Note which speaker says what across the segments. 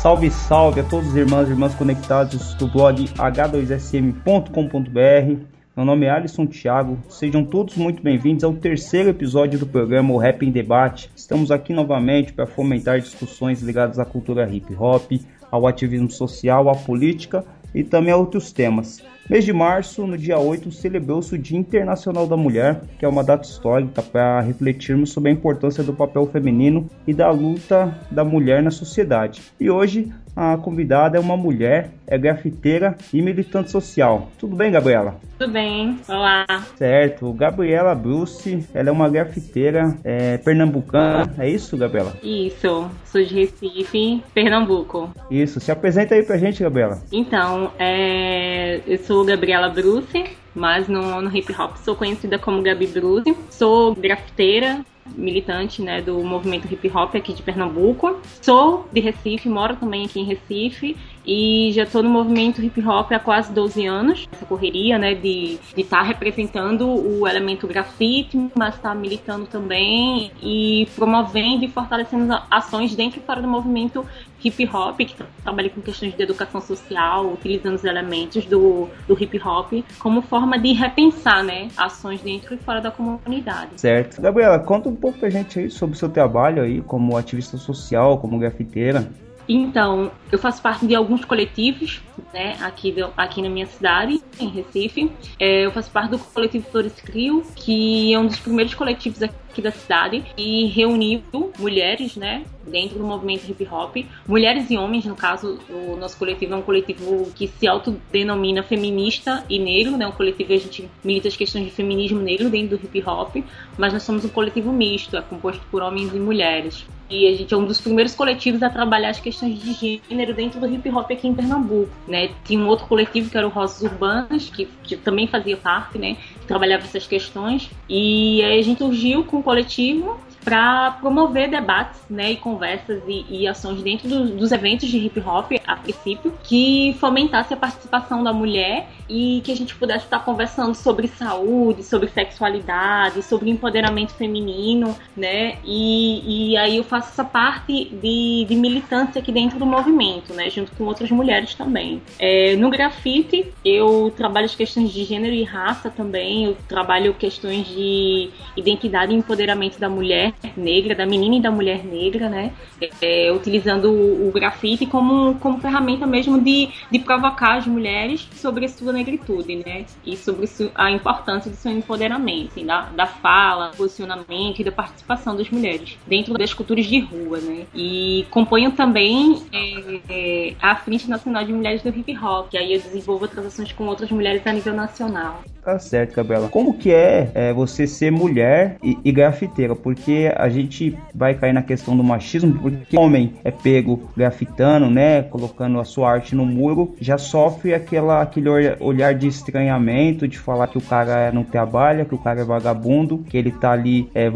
Speaker 1: Salve, salve a todos os irmãos e irmãs conectados do blog h2sm.com.br. Meu nome é Alisson Thiago. Sejam todos muito bem-vindos ao terceiro episódio do programa O Rap em Debate. Estamos aqui novamente para fomentar discussões ligadas à cultura hip hop, ao ativismo social, à política e também a outros temas. Mês de março, no dia 8, celebrou-se o Dia Internacional da Mulher, que é uma data histórica para refletirmos sobre a importância do papel feminino e da luta da mulher na sociedade. E hoje a convidada é uma mulher, é grafiteira e militante social. Tudo bem, Gabriela?
Speaker 2: Tudo bem, olá.
Speaker 1: Certo, Gabriela Bruce, ela é uma grafiteira é, pernambucana, é isso, Gabriela?
Speaker 2: Isso, sou de Recife, Pernambuco.
Speaker 1: Isso, se apresenta aí pra gente, Gabriela.
Speaker 2: Então, é, eu sou Gabriela Bruce, mas no, no hip hop sou conhecida como Gabi Bruce. Sou grafiteira, militante né, do movimento hip hop aqui de Pernambuco. Sou de Recife, moro também aqui em Recife e já estou no movimento hip hop há quase 12 anos. Essa correria né, de estar tá representando o elemento grafite, mas estar tá militando também e promovendo e fortalecendo ações dentro e fora do movimento hip hop, que trabalha com questões de educação social, utilizando os elementos do, do hip hop como forma de repensar né, ações dentro e fora da comunidade.
Speaker 1: Certo. Gabriela, conta um pouco pra gente aí sobre o seu trabalho aí como ativista social, como grafiteira.
Speaker 2: Então, eu faço parte de alguns coletivos, né, aqui, aqui na minha cidade, em Recife. É, eu faço parte do coletivo Flores Crio, que é um dos primeiros coletivos aqui da cidade e reuniu mulheres, né, dentro do movimento hip hop, mulheres e homens, no caso, o nosso coletivo é um coletivo que se autodenomina feminista e negro, né, um coletivo que a gente milita as questões de feminismo negro dentro do hip hop, mas nós somos um coletivo misto, é composto por homens e mulheres. E a gente é um dos primeiros coletivos a trabalhar as questões de gênero dentro do hip hop aqui em Pernambuco, né? Tinha um outro coletivo que era o Rosas Urbanas, que, que também fazia parte, né? Trabalhava essas questões. E aí a gente surgiu com o coletivo para promover debates né, e conversas e, e ações dentro do, dos eventos de hip hop, a princípio, que fomentasse a participação da mulher e que a gente pudesse estar conversando sobre saúde, sobre sexualidade, sobre empoderamento feminino, né? E, e aí eu faço essa parte de, de militância aqui dentro do movimento, né? Junto com outras mulheres também. É, no grafite, eu trabalho as questões de gênero e raça também, eu trabalho questões de identidade e empoderamento da mulher negra, da menina e da mulher negra, né? É, utilizando o, o, grafite como, como ferramenta mesmo de, de provocar as mulheres sobre a sua negritude, né? E sobre a importância do seu empoderamento, assim, da, da fala, posicionamento e da participação das mulheres dentro das culturas de rua, né? E componho também é, é, a Frente Nacional de Mulheres do Hip Hop, que aí eu desenvolvo transações com outras mulheres a nível nacional.
Speaker 1: Tá certo, Gabriela. Como que é, é você ser mulher e, e, grafiteira? Porque a gente vai cair na questão do machismo, porque homem é pego grafitando, né, colocando a sua arte no muro, já sofre aquela, aquele olhar de estranhamento, de falar que o cara não trabalha, que o cara é vagabundo, que ele tá ali é,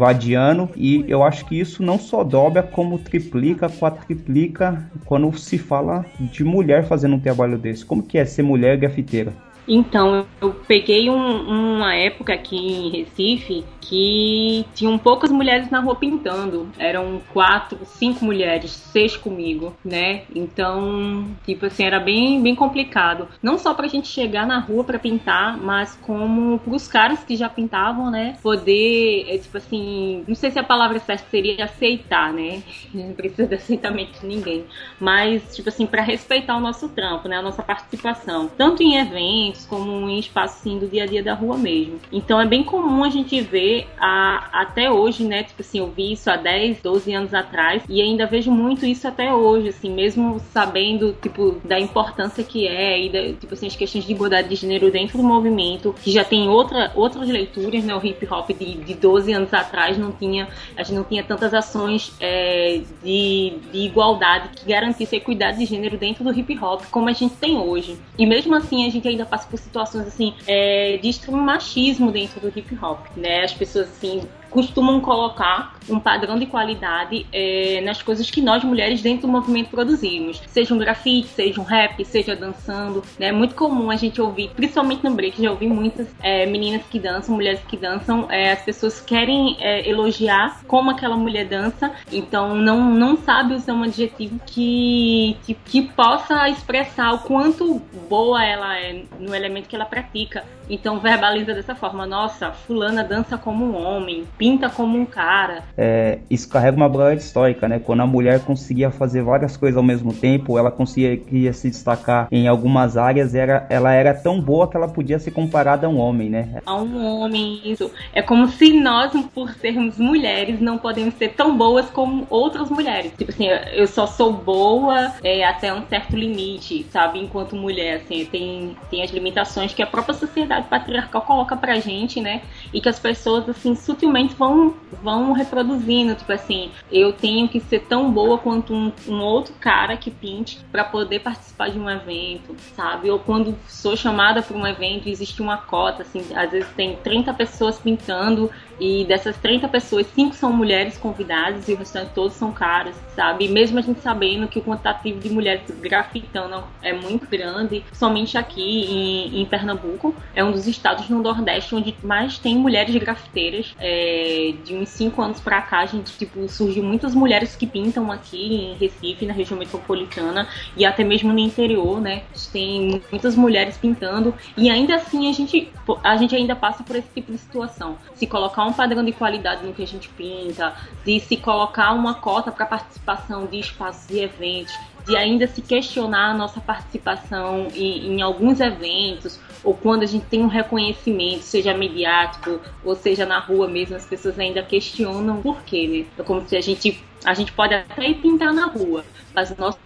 Speaker 1: e eu acho que isso não só dobra, como triplica, quadriplica quando se fala de mulher fazendo um trabalho desse. Como que é ser mulher grafiteira?
Speaker 2: Então, eu peguei um, uma época aqui em Recife que tinham poucas mulheres na rua pintando. Eram quatro, cinco mulheres, seis comigo, né? Então, tipo assim, era bem, bem complicado. Não só pra gente chegar na rua para pintar, mas como pros caras que já pintavam, né? Poder, é, tipo assim, não sei se a palavra certa seria aceitar, né? Não precisa de aceitamento de ninguém. Mas, tipo assim, para respeitar o nosso trampo, né? A nossa participação. Tanto em eventos, como em espaço assim, do dia a dia da rua mesmo. Então é bem comum a gente ver a, até hoje, né? Tipo assim, eu vi isso há 10, 12 anos atrás e ainda vejo muito isso até hoje, assim, mesmo sabendo, tipo, da importância que é e, da, tipo assim, as questões de igualdade de gênero dentro do movimento, que já tem outra, outras leituras, né? O hip hop de, de 12 anos atrás não tinha, a gente não tinha tantas ações é, de, de igualdade que garantisse a equidade de gênero dentro do hip hop como a gente tem hoje. E mesmo assim a gente ainda passa por situações assim é, de extremo machismo dentro do hip hop, né? As pessoas assim costumam colocar um padrão de qualidade é, nas coisas que nós mulheres dentro do movimento produzimos. Seja um grafite, seja um rap, seja dançando. Né? É muito comum a gente ouvir, principalmente no break, já ouvi muitas é, meninas que dançam, mulheres que dançam. É, as pessoas querem elogiar como aquela mulher dança, então não, não sabe usar um adjetivo que, que, que possa expressar o quanto boa ela é no elemento que ela pratica. Então verbaliza dessa forma: nossa, fulana dança como um homem, pinta como um cara.
Speaker 1: É, isso carrega uma bagagem histórica, né? Quando a mulher conseguia fazer várias coisas ao mesmo tempo, ela conseguia se destacar em algumas áreas, era, ela era tão boa que ela podia ser comparada a um homem, né?
Speaker 2: A um homem, isso. É como se nós, por sermos mulheres, não podemos ser tão boas como outras mulheres. Tipo assim, eu só sou boa é, até um certo limite, sabe? Enquanto mulher, assim, tem, tem as limitações que a própria sociedade patriarcal coloca pra gente, né? E que as pessoas, assim, sutilmente vão, vão reproduzindo. Tipo assim, eu tenho que ser tão boa quanto um, um outro cara que pinte para poder participar de um evento, sabe? Ou quando sou chamada para um evento, existe uma cota, assim, às vezes tem 30 pessoas pintando e dessas 30 pessoas, 5 são mulheres convidadas e o restante todos são caras, sabe? Mesmo a gente sabendo que o quantitativo de mulheres grafitando é muito grande, somente aqui em, em Pernambuco, é um dos estados no Nordeste onde mais tem mulheres grafiteiras. É, de uns 5 anos pra cá, a gente, tipo, surgiu muitas mulheres que pintam aqui em Recife, na região metropolitana e até mesmo no interior, né? Tem muitas mulheres pintando e ainda assim a gente, a gente ainda passa por esse tipo de situação. Se colocar um padrão de qualidade no que a gente pinta, de se colocar uma cota para participação de espaços e eventos, de ainda se questionar a nossa participação em, em, alguns eventos, ou quando a gente tem um reconhecimento, seja mediático, ou seja na rua mesmo, as pessoas ainda questionam por quê, né? É como se a gente, a gente pode até ir pintar na rua, mas o nosso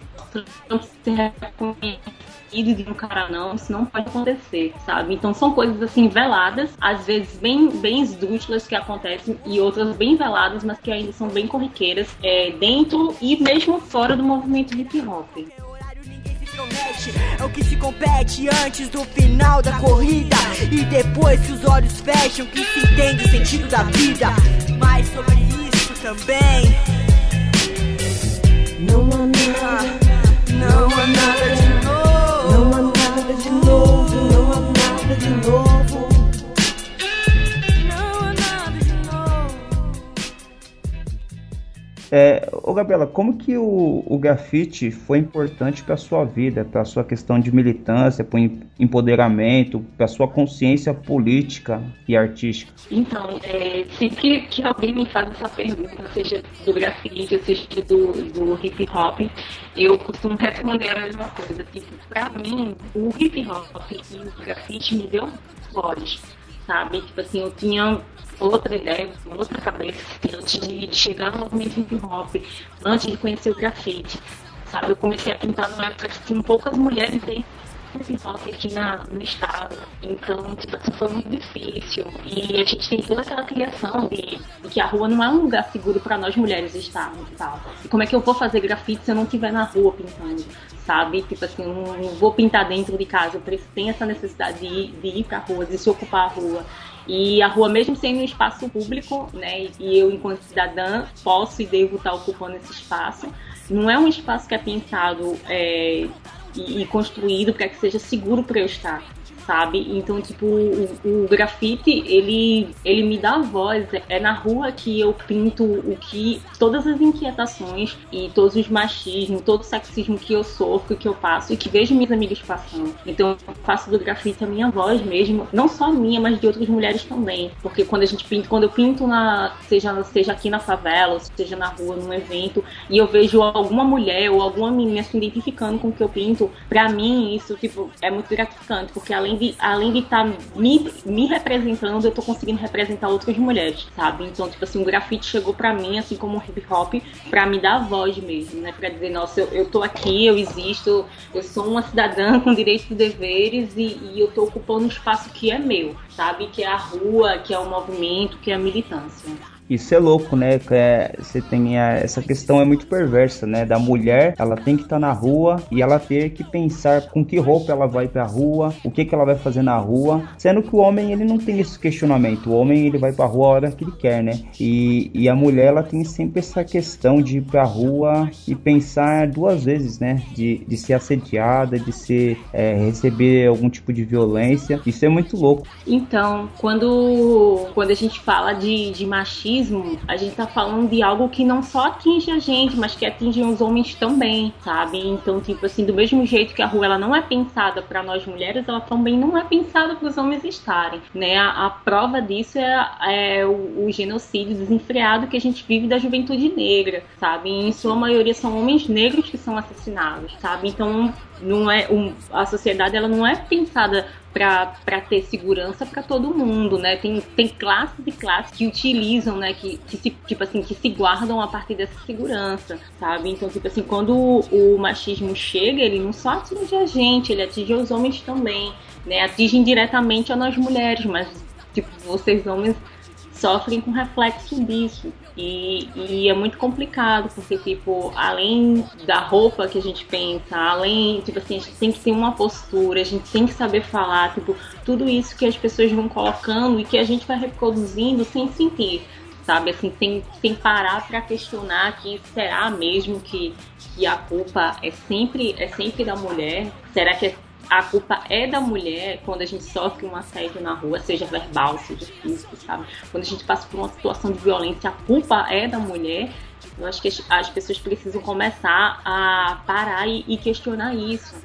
Speaker 2: não se reconhece de um cara não, isso não pode acontecer, sabe? Então são coisas assim veladas, às vezes bem, bem esdrúxulas que acontecem e outras bem veladas, mas que ainda são bem corriqueiras é, dentro e mesmo fora do movimento hip hop. É o que se compete antes do final da corrida. E depois que os olhos fecham que se entende o sentido da vida. Mas sobre isso também Não há nada, não há nada de novo. de novo, não há nada de novo. É, ô Gabriela, como que o, o grafite foi importante para sua vida, para sua questão de militância, para empoderamento, para sua consciência política e artística? Então, é, sempre que alguém me faz essa pergunta, seja do grafite, seja do, do hip hop, eu costumo responder a mesma coisa. Tipo, pra mim, o hip hop e o grafite me deu voz, sabe? Tipo assim, eu tinha outra ideia, outra cabeça antes de chegar no movimento hip hop, antes de conhecer o grafite, sabe? Eu comecei a pintar numa época que tinha poucas mulheres dentro pipoca aqui na, no estado. Então, tipo, foi muito difícil. E a gente tem toda aquela criação de, de que a rua não é um lugar seguro para nós mulheres estarmos e tal. E como é que eu vou fazer grafite se eu não estiver na rua pintando? Sabe? Tipo assim, não, não vou pintar dentro de casa. Eu tenho essa necessidade de ir, de ir pra rua, de se ocupar a rua. E a rua, mesmo sendo um espaço público, né, e eu, enquanto cidadã, posso e devo estar ocupando esse espaço, não é um espaço que é pensado é, e, e construído para que seja seguro para eu estar sabe? Então, tipo, o, o, grafite, ele, ele me dá voz. É na rua que eu pinto o que. todas as inquietações e todos os machismos, todo o sexismo que eu sofro, que eu passo e que vejo minhas amigas passando. Então, eu faço do grafite a minha voz mesmo, não só minha, mas de outras mulheres também. Porque quando a gente pinta, quando eu pinto na. seja, seja aqui na favela, seja na rua, num evento, e eu vejo alguma mulher ou alguma menina se identificando com o que eu pinto, pra mim isso, tipo, é muito gratificante, porque além além de além de estar tá me, me representando, eu tô conseguindo representar outras mulheres, sabe? Então, tipo assim, o grafite chegou para mim, assim como o hip hop, para me dar voz mesmo, né? Para dizer, nossa, eu, eu tô aqui, eu existo, eu sou uma cidadã com direitos e deveres e, e eu tô ocupando um espaço que é meu, sabe? Que é a rua, que é o movimento, que é a militância.
Speaker 1: Isso é louco, né? É, você tem a, essa questão é muito perversa, né? Da mulher, ela tem que estar tá na rua e ela ter que pensar com que roupa ela vai pra rua, o que que ela vai fazer na rua, sendo que o homem ele não tem esse questionamento. O homem ele vai pra rua a hora que ele quer, né? E, e a mulher ela tem sempre essa questão de ir pra rua e pensar duas vezes, né? De, de ser assediada, de ser é, receber algum tipo de violência. Isso é muito louco.
Speaker 2: Então, quando quando a gente fala de, de machismo a gente tá falando de algo que não só atinge a gente, mas que atinge os homens também, sabe? Então, tipo assim, do mesmo jeito que a rua ela não é pensada para nós mulheres, ela também não é pensada para os homens estarem, né? A, a prova disso é, é o, o, genocídio desenfreado que a gente vive da juventude negra, sabe? E em sua maioria são homens negros que são assassinados, sabe? Então, não é um, a sociedade ela não é pensada para ter segurança para todo mundo, né? Tem, tem classes e classes que utilizam, né? Que, que se, tipo assim, que se guardam a partir dessa segurança, sabe? Então, tipo assim, quando o, o machismo chega, ele não só atinge a gente, ele atinge os homens também, né? Atinge indiretamente a nós mulheres, mas, tipo, vocês homens sofrem com reflexo disso. E, e, é muito complicado, porque, tipo, além da roupa que a gente pensa, além, tipo assim, a gente tem que ter uma postura, a gente tem que saber falar, tipo, tudo isso que as pessoas vão colocando e que a gente vai reproduzindo sem sentir, sabe? Assim, sem, sem parar para questionar que será mesmo que, que a culpa é sempre, é sempre da mulher? Será que é a culpa é da mulher quando a gente sofre um assédio na rua, seja verbal, seja físico, sabe? Quando a gente passa por uma situação de violência, a culpa é da mulher. Eu acho que as pessoas precisam começar a parar e, e questionar isso,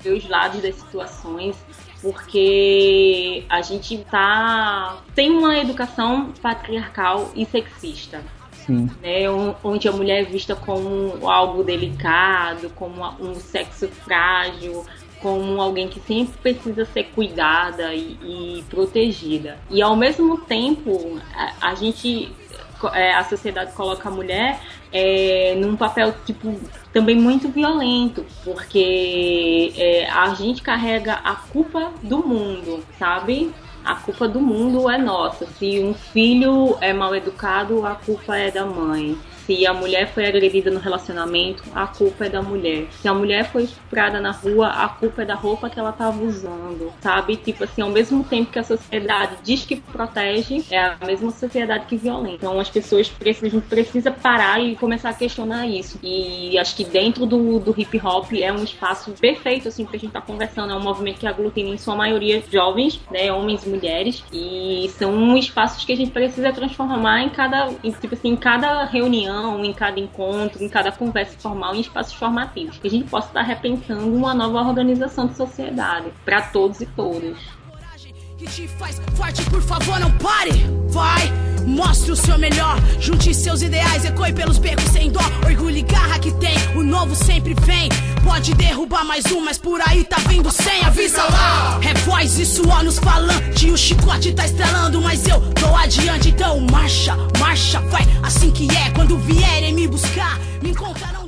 Speaker 2: ver os lados das situações, porque a gente tá tem uma educação patriarcal e sexista. Né, onde a mulher é vista como algo delicado, como um sexo frágil, como alguém que sempre precisa ser cuidada e, e protegida. E ao mesmo tempo, a, a gente, é, a sociedade coloca a mulher é, num papel tipo também muito violento, porque é, a gente carrega a culpa do mundo, sabe? A culpa do mundo é nossa. Se um filho é mal educado, a culpa é da mãe. Se a mulher foi agredida no relacionamento, a culpa é da mulher. Se a mulher foi estuprada na rua, a culpa é da roupa que ela estava usando, sabe? Tipo assim, ao mesmo tempo que a sociedade diz que protege, é a mesma sociedade que violenta. Então as pessoas precisam, precisa parar e começar a questionar isso. E acho que dentro do, do hip hop é um espaço perfeito, assim, pra gente estar tá conversando. É um movimento que aglutina em sua maioria jovens, né? Homens e mulheres. E são espaços que a gente precisa transformar em cada, em, tipo assim, em cada reunião em cada encontro, em cada conversa formal, em espaços formativos, que a gente possa estar repensando uma nova organização de sociedade para todos e todas que te faz forte, por favor, não pare. Vai, mostre o seu melhor. Junte seus ideais, ecoe pelos becos sem dó. Orgulho e garra que tem, o novo sempre vem. Pode derrubar mais um, mas por aí tá vindo sem, avisa lá. É voz e suor nos falante. O chicote tá estrelando, mas eu tô adiante. Então marcha, marcha, vai. Assim que é, quando vierem me buscar, me encontrarão.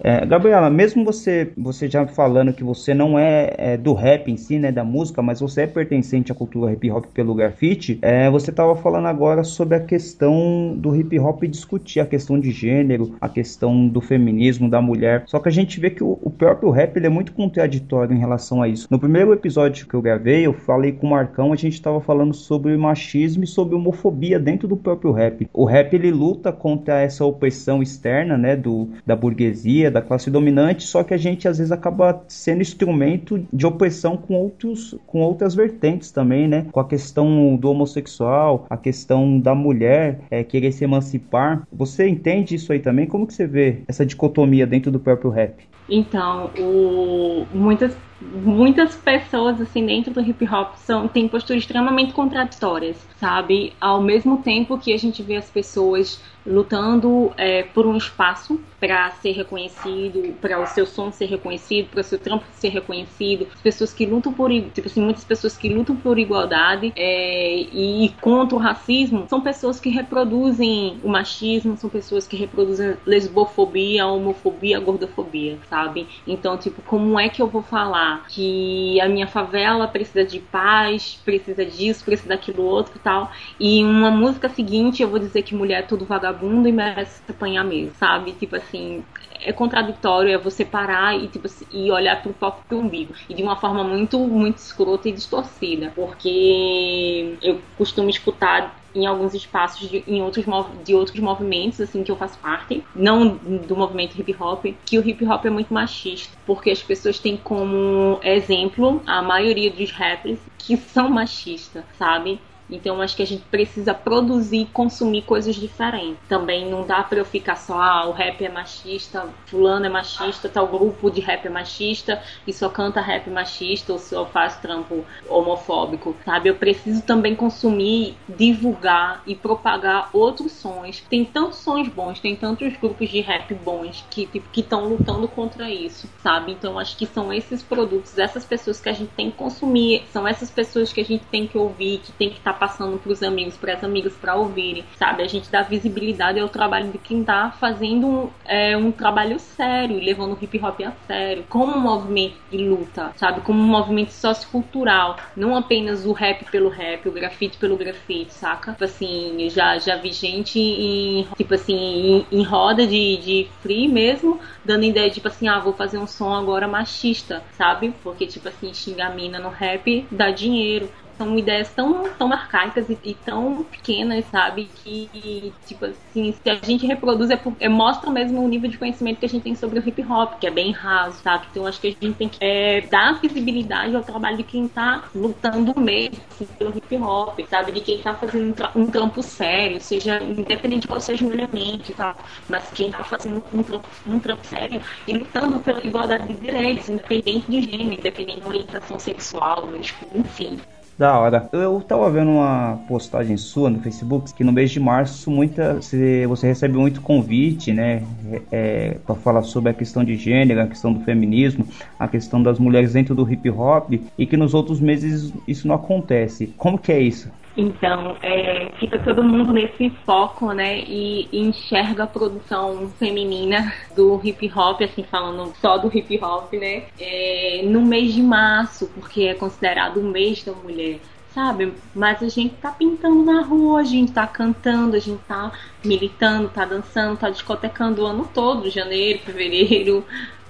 Speaker 2: É, Gabriela, mesmo você você já falando que você não é, é, do rap em si, né, da música, mas você é pertencente à cultura hip hop pelo grafite, é, você estava falando agora sobre a questão do hip hop discutir a questão de gênero, a questão do feminismo da mulher. Só que a gente vê que o, o próprio rap ele é muito contraditório em relação a isso. No primeiro episódio que eu gravei, eu falei com o Marcão, a gente estava falando sobre machismo e sobre homofobia dentro do próprio rap. O rap ele luta contra essa opressão externa, né, do da burguesia da classe dominante, só que a gente às vezes acaba sendo instrumento de opressão com, outros, com outras vertentes também, né? Com a questão do homossexual, a questão da mulher é, querer se emancipar. Você entende isso aí também? Como que você vê essa dicotomia dentro do próprio rap? Então, o, muitas muitas pessoas assim dentro do hip hop são têm posturas extremamente contraditórias, sabe? Ao mesmo tempo que a gente vê as pessoas lutando é, por um espaço para ser reconhecido, para o seu som ser reconhecido, para o seu trampo ser reconhecido, as pessoas que lutam por tipo assim, muitas pessoas que lutam por igualdade é, e contra o racismo são pessoas que reproduzem o machismo, são pessoas que reproduzem lesbofobia, homofobia, gordofobia, sabe? Então, tipo, como é que eu vou falar que a minha favela precisa de paz, precisa disso, precisa daquilo outro e tal, e uma música seguinte eu vou dizer que mulher é tudo vagabundo e merece apanhar mesmo, sabe? Tipo assim, é contraditório, é você parar e, tipo, e olhar pro próprio umbigo. E de uma forma muito, muito escrota e distorcida. Porque eu costumo escutar em alguns espaços de, em outros, de outros movimentos, assim, que eu faço parte, não do movimento hip hop, que o hip hop é muito machista, porque as pessoas têm como exemplo a maioria dos rappers que são machistas, sabe? Então acho que a gente precisa produzir e consumir coisas diferentes. Também não dá para eu ficar só, ah, o rap é machista, fulano é machista, tal grupo de rap é machista e só canta rap machista ou só faz trampo homofóbico, sabe? Eu preciso também consumir, divulgar e propagar outros sons. Tem tantos sons bons, tem tantos grupos de rap bons que tipo, que estão lutando contra isso, sabe? Então acho que são esses produtos, essas pessoas que a gente tem que consumir, são essas pessoas que a gente tem que ouvir, que tem que estar passando para os amigos, para as amigas para ouvirem, sabe? A gente dá visibilidade ao trabalho de quem tá fazendo um, é, um trabalho sério, levando o hip hop a sério, como um movimento de luta, sabe? Como um movimento sociocultural, não apenas o rap pelo rap, o grafite pelo grafite, saca? Tipo assim, já, já vi gente em, tipo assim, em, em roda de, de free mesmo, dando ideia, tipo assim, ah, vou fazer um som agora machista, sabe? Porque, tipo assim, xingar mina no rap dá dinheiro são ideias tão, tão arcaicas e, e, tão pequenas, sabe? Que, tipo assim, se a gente reproduz, é, é, mostra mesmo o nível de conhecimento que a gente tem sobre o hip hop, que é bem raso, sabe? Então acho que a gente tem que é, dar visibilidade ao trabalho de quem tá lutando mesmo assim, pelo hip hop, sabe? De quem tá fazendo um, tra um trampo sério, seja independente de qual seja o elemento, tá? Mas quem tá fazendo um trampo, um trampo sério e lutando pela igualdade de direitos, independente de gênero, independente de orientação sexual, enfim.
Speaker 1: Da hora. Eu tava vendo uma postagem sua no Facebook que no mês de março muita, você, recebe muito convite, né? É, para falar sobre a questão de gênero, a questão do feminismo, a questão das mulheres dentro do hip hop e que nos outros meses isso não acontece. Como que é isso?
Speaker 2: Então, é, fica todo mundo nesse foco, né? E, e, enxerga a produção feminina do hip hop, assim, falando só do hip hop, né? É, no mês de março, porque é considerado o mês da mulher. Sabe? Mas a gente tá pintando na rua, a gente tá cantando, a gente tá militando, tá dançando, tá discotecando o ano todo, janeiro, fevereiro,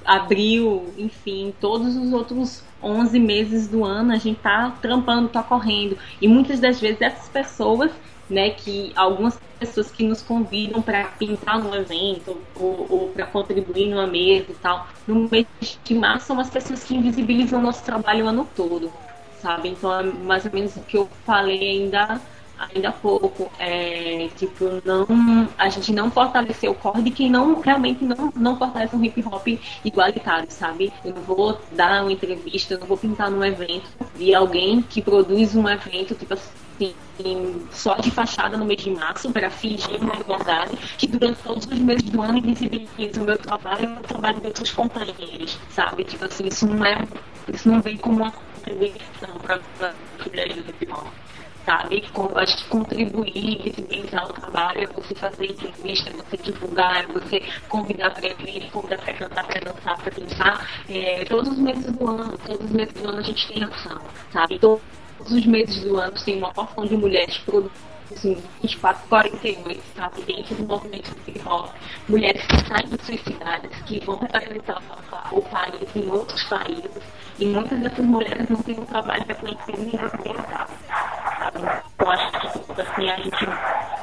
Speaker 2: abril, enfim, todos os outros 11 meses do ano a gente tá trampando, tá correndo. E muitas das vezes essas pessoas, né, que algumas pessoas que nos convidam para pintar no evento ou, ou para contribuir numa mesa e tal, no mês de março são as pessoas que invisibilizam o nosso trabalho o ano todo, sabe? Então é mais ou menos o que eu falei ainda ainda há pouco, é, tipo, não, a gente não fortaleceu o core de quem não, realmente não, não fortalece um hip hop igualitário, sabe? Eu não vou dar uma entrevista, eu não vou pintar num evento de alguém que produz um evento, tipo assim, só de fachada no mês de março para fingir uma igualdade que durante todos os meses do ano invisibiliza o meu trabalho e o trabalho de outros companheiros, sabe? Tipo assim, isso não é, isso não vem como uma contribuição para mulheres do hip hop sabe? Acho que contribuir, visibilizar o trabalho, é você fazer entrevista, é você divulgar, é você convidar para vir, convidar para cantar, para dançar, para pensar. É, todos os meses do ano, todos os meses do ano a gente tem ação, sabe? Todos os meses do ano tem uma porção de mulheres produzindo assim, 24, 48, sabe, dentro do movimento hip hop, mulheres que saem de suas cidades, que vão representar o país em outros países, e muitas dessas mulheres não têm um trabalho reconhecido nem representado. Eu acho que assim, a gente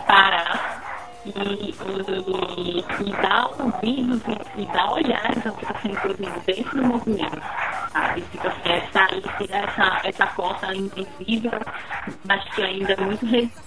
Speaker 2: parar e, e, e dar ouvidos e, e dar olhares ao que está sendo produzido dentro do movimento. Sabe? Tipo assim, tirar essa, essa cota invisível, mas que ainda é muito resistente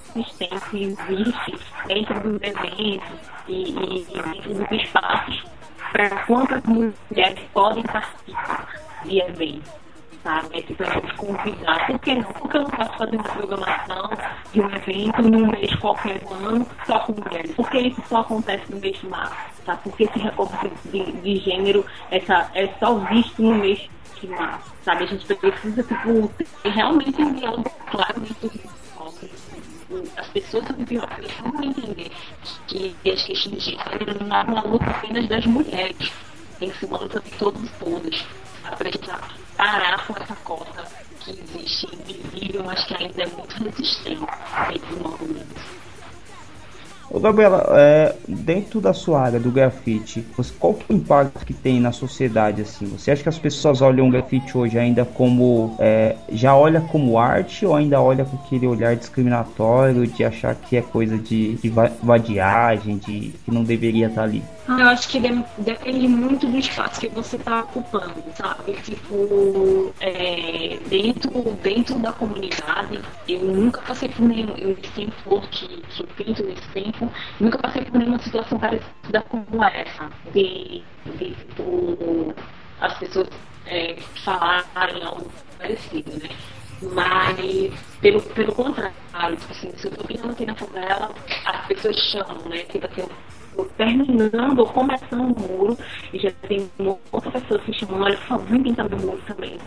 Speaker 2: existe dentro dos eventos e, e, e dentro dos espaços para quantas mulheres podem participar de eventos sabe? É é nos convidar. Por que não? Porque eu não posso fazer uma programação de um evento num mês qualquer ano só com mulheres. Por que isso só acontece no mês de março? Tá? Porque esse recorte de, de gênero essa, é só visto no mês de março, sabe? A gente precisa, tipo, realmente um diálogo claro dentro do as pessoas do pior precisam entender que as questões de gênero não é uma luta apenas das mulheres, tem que ser uma luta de todos e todas, para parar com essa cota que existe, invisível, mas que ainda é muito resistente entre.
Speaker 1: Ô Gabriela, é, dentro da sua área do grafite, você, qual que é o impacto que tem na sociedade assim? Você acha que as pessoas olham o grafite hoje ainda como é, já olha como arte ou ainda olha com aquele olhar discriminatório de achar que é coisa de, de vadiagem, de que não deveria estar ali?
Speaker 2: Eu acho que depende muito do espaço que você está ocupando, sabe? Tipo, é, dentro, dentro da comunidade, eu nunca passei por nenhum. Eu que, que pinto nesse tempo, nunca passei por nenhuma situação parecida como essa. De, de tipo, as pessoas é, falarem algo parecido, né? Mas, pelo, pelo contrário, tipo assim, se eu estou pintando aqui na favela, as pessoas chamam, né? Tipo assim, terminando ou começando o muro e já tem outras pessoas se chamando, olha, por favor, pintar meu muro também.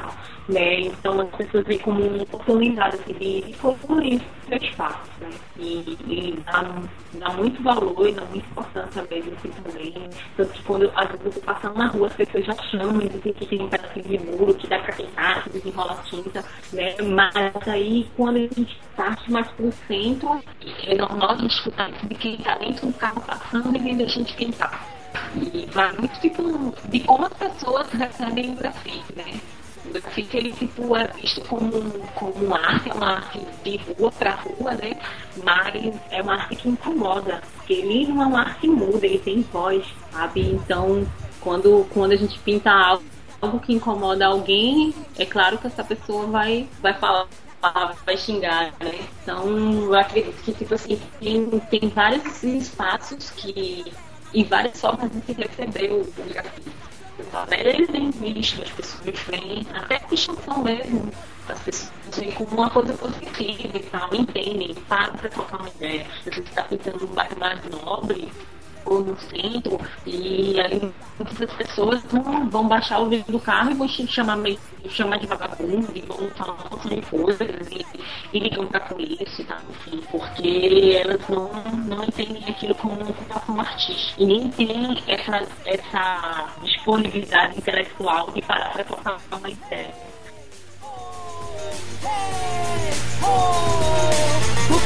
Speaker 2: Né? Então as pessoas veem como uma oportunidade assim, de, de concluir seu espaço. Né? E, e dá, dá, muito valor e dá muita importância mesmo assim, também. Tanto que quando às vezes eu tô passando na rua, as pessoas já chamam e dizem que tem um pedacinho de muro, que dá pra pintar, que desenrola tinta, né? Mas aí quando a gente parte mais pro centro, é normal a gente escutar de quem tá dentro do carro passando ninguém deixa de pintar. E vai muito tipo de como as pessoas recebem o grafite, né? O grafite ele tipo é visto como, como arte, é uma arte de rua para rua, né? Mas é uma arte que incomoda, porque ele não é uma arte muda, ele tem voz, sabe? Então, quando, quando a gente pinta algo, algo que incomoda alguém, é claro que essa pessoa vai, vai falar vai xingar, né? Então, eu acredito que, tipo assim, tem, tem vários espaços que. e várias formas de se receber o, grafite. Eles vêm visto, as pessoas vêm, até pichação mesmo, as pessoas veem como uma coisa positiva e tal, entendem, param para trocar uma ideia. Se você está pintando um bairro mais nobre, no centro, e aí muitas pessoas vão, vão baixar o vídeo do carro e vão chamar, chamar de vagabundo, e vão falar um monte de coisas, e, e ligam pra polícia, tá? Enfim, porque elas não, não entendem aquilo como, como artista. E nem tem essa, essa disponibilidade intelectual de parar pra trocar uma ideia. Hey,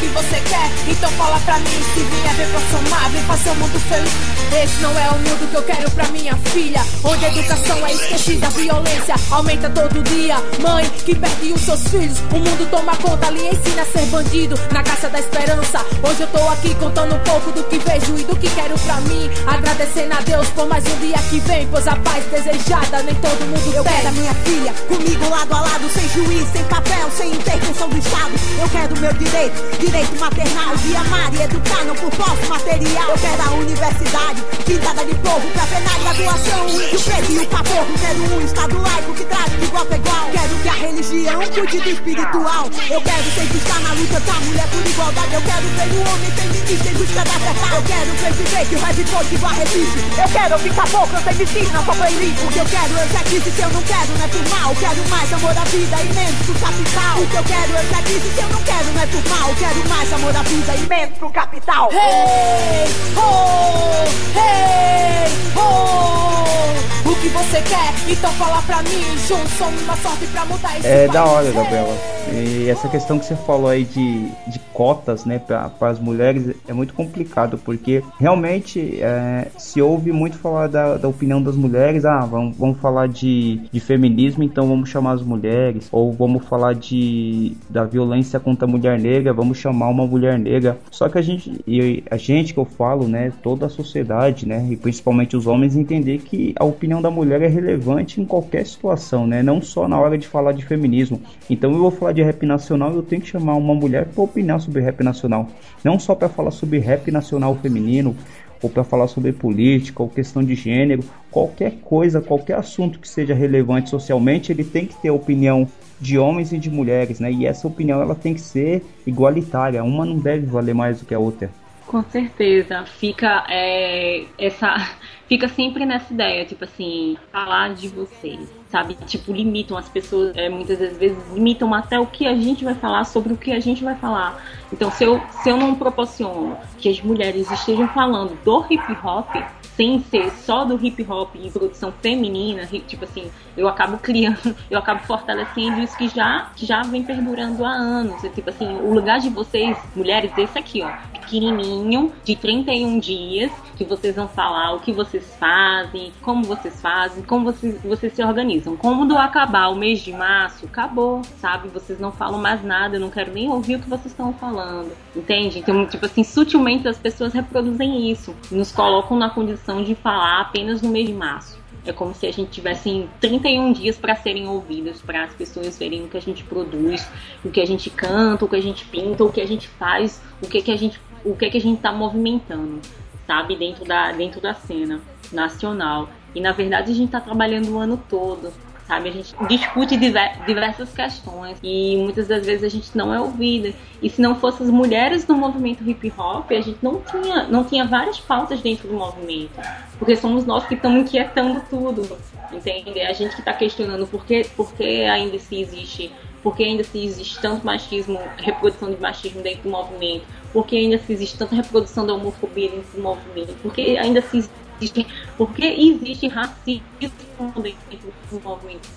Speaker 3: que você quer, então fala pra mim se vier ver pra somar, vem fazer o mundo feliz. Esse não é o mundo que eu quero pra minha filha, onde a educação é esquecida, a violência aumenta todo dia. Mãe que perde os seus filhos, o mundo toma conta, lhe ensina a ser bandido na caça da esperança. Hoje eu tô aqui contando um pouco do que vejo e do que quero pra mim, agradecendo a Deus por mais um dia que vem, pois a paz desejada nem todo mundo eu tem. Eu quero a minha filha comigo lado a lado, sem juiz, sem papel, sem intervenção do Estado. Eu quero meu direito Direito maternal de amar e educar, não por posse material. Eu quero a universidade, pintada de povo, ver na graduação. O índio preto e o caboclo. Quero um estado laico que trate de igual pra igual. Quero que a religião cuide do espiritual. Eu quero sempre estar na luta da mulher por igualdade. Eu quero ver o homem feminista em busca da verdade. Eu quero ver viver que o rap pode igual resiste. Eu quero ouvir caboclo, eu sei vestir na sua playlist. O que eu quero, eu já disse, se eu não quero, não é por mal. Quero mais amor à vida e menos pro capital. O que eu quero, eu já disse, se eu não quero, não é por mal quero mais amor à vida e menos pro capital. Hey, oh, hey, oh. O que você quer? Então fala pra mim. Somos uma sorte pra mudar esse
Speaker 1: É país. da hora, Gabriela. E essa questão que você falou aí de, de cotas, né, para as mulheres é muito complicado, porque realmente é, se ouve muito falar da, da opinião das mulheres, ah, vamos, vamos falar de, de feminismo, então vamos chamar as mulheres, ou vamos falar de da violência contra a mulher negra, vamos chamar uma mulher negra. Só que a gente, e a gente que eu falo, né, toda a sociedade, né, e principalmente os homens entender que a opinião da mulher é relevante em qualquer situação, né, não só na hora de falar de feminismo. Então eu vou falar de rap nacional, eu tenho que chamar uma mulher para opinar sobre rap nacional, não só para falar sobre rap nacional feminino ou para falar sobre política ou questão de gênero, qualquer coisa, qualquer assunto que seja relevante socialmente, ele tem que ter opinião de homens e de mulheres, né? E essa opinião ela tem que ser igualitária, uma não deve valer mais do que a outra.
Speaker 2: Com certeza, fica é, essa fica sempre nessa ideia, tipo assim, falar de vocês, sabe? Tipo, limitam as pessoas, é, muitas das vezes limitam até o que a gente vai falar sobre o que a gente vai falar. Então, se eu, se eu não proporciono que as mulheres estejam falando do hip hop, sem ser só do hip hop e produção feminina, tipo assim, eu acabo criando, eu acabo fortalecendo isso que já, já vem perdurando há anos. É, tipo assim, o lugar de vocês, mulheres, esse aqui, ó, pequenininho, de 31 dias, que vocês vão falar o que vocês fazem, como vocês fazem, como vocês, vocês se organizam. Quando acabar o mês de março, acabou, sabe? Vocês não falam mais nada, eu não quero nem ouvir o que vocês estão falando, entende? Então, tipo assim, sutilmente as pessoas reproduzem isso, nos colocam na condição de falar apenas no mês de março. É como se a gente tivesse 31 dias para serem ouvidas, para as pessoas verem o que a gente produz, o que a gente canta, o que a gente pinta, o que a gente faz, o que, que a gente o que, que a gente está movimentando, sabe, dentro da, dentro da cena nacional. E na verdade a gente está trabalhando o ano todo, sabe? A gente discute diversas questões e muitas das vezes a gente não é ouvida. E se não fossem as mulheres do movimento hip hop, a gente não tinha, não tinha várias pautas dentro do movimento, porque somos nós que estamos inquietando tudo, entende? A gente que está questionando por que, por que ainda se existe porque ainda se existe tanto machismo, reprodução de machismo dentro do movimento, porque ainda se existe tanta reprodução da homofobia dentro do movimento, porque ainda se existe, porque existe racismo dentro do movimento.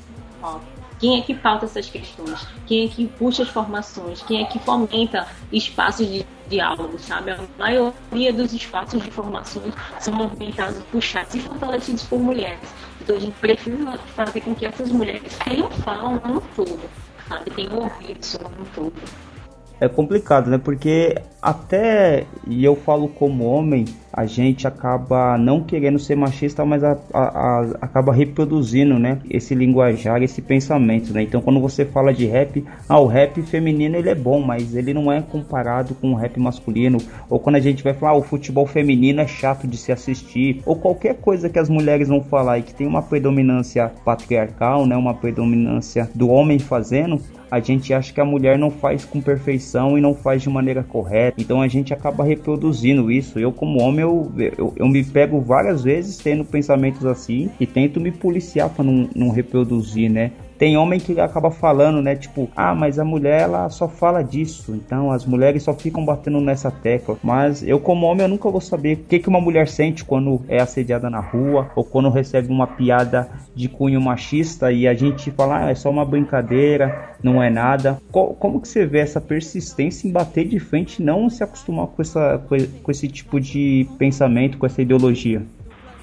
Speaker 2: Quem é que pauta essas questões? Quem é que puxa as formações? Quem é que fomenta espaços de diálogo, sabe? A maioria dos espaços de formações são movimentados, puxados e fortalecidos por mulheres. Então a gente precisa fazer com que essas mulheres tenham fala no todo sabe? Tem ouvido no todo.
Speaker 1: É complicado, né? Porque até, e eu falo como homem, a gente acaba não querendo ser machista, mas a, a, a, acaba reproduzindo, né? Esse linguajar, esse pensamento, né? Então quando você fala de rap, ah, o rap feminino ele é bom, mas ele não é comparado com o rap masculino. Ou quando a gente vai falar, ah, o futebol feminino é chato de se assistir. Ou qualquer coisa que as mulheres vão falar e que tem uma predominância patriarcal, né? Uma predominância do homem fazendo, a gente acha que a mulher não faz com perfeição e não faz de maneira correta. Então a gente acaba reproduzindo isso. Eu, como homem, eu, eu, eu me pego várias vezes tendo pensamentos assim e tento me policiar para não, não reproduzir, né? Tem homem que acaba falando, né? Tipo, ah, mas a mulher ela só fala disso. Então as mulheres só ficam batendo nessa tecla. Mas eu, como homem, eu nunca vou saber o que, que uma mulher sente quando é assediada na rua ou quando recebe uma piada de cunho machista e a gente fala, ah, é só uma brincadeira, não é nada. como que você vê essa persistência em bater de frente e não se acostumar com, essa, com esse tipo de pensamento, com essa ideologia?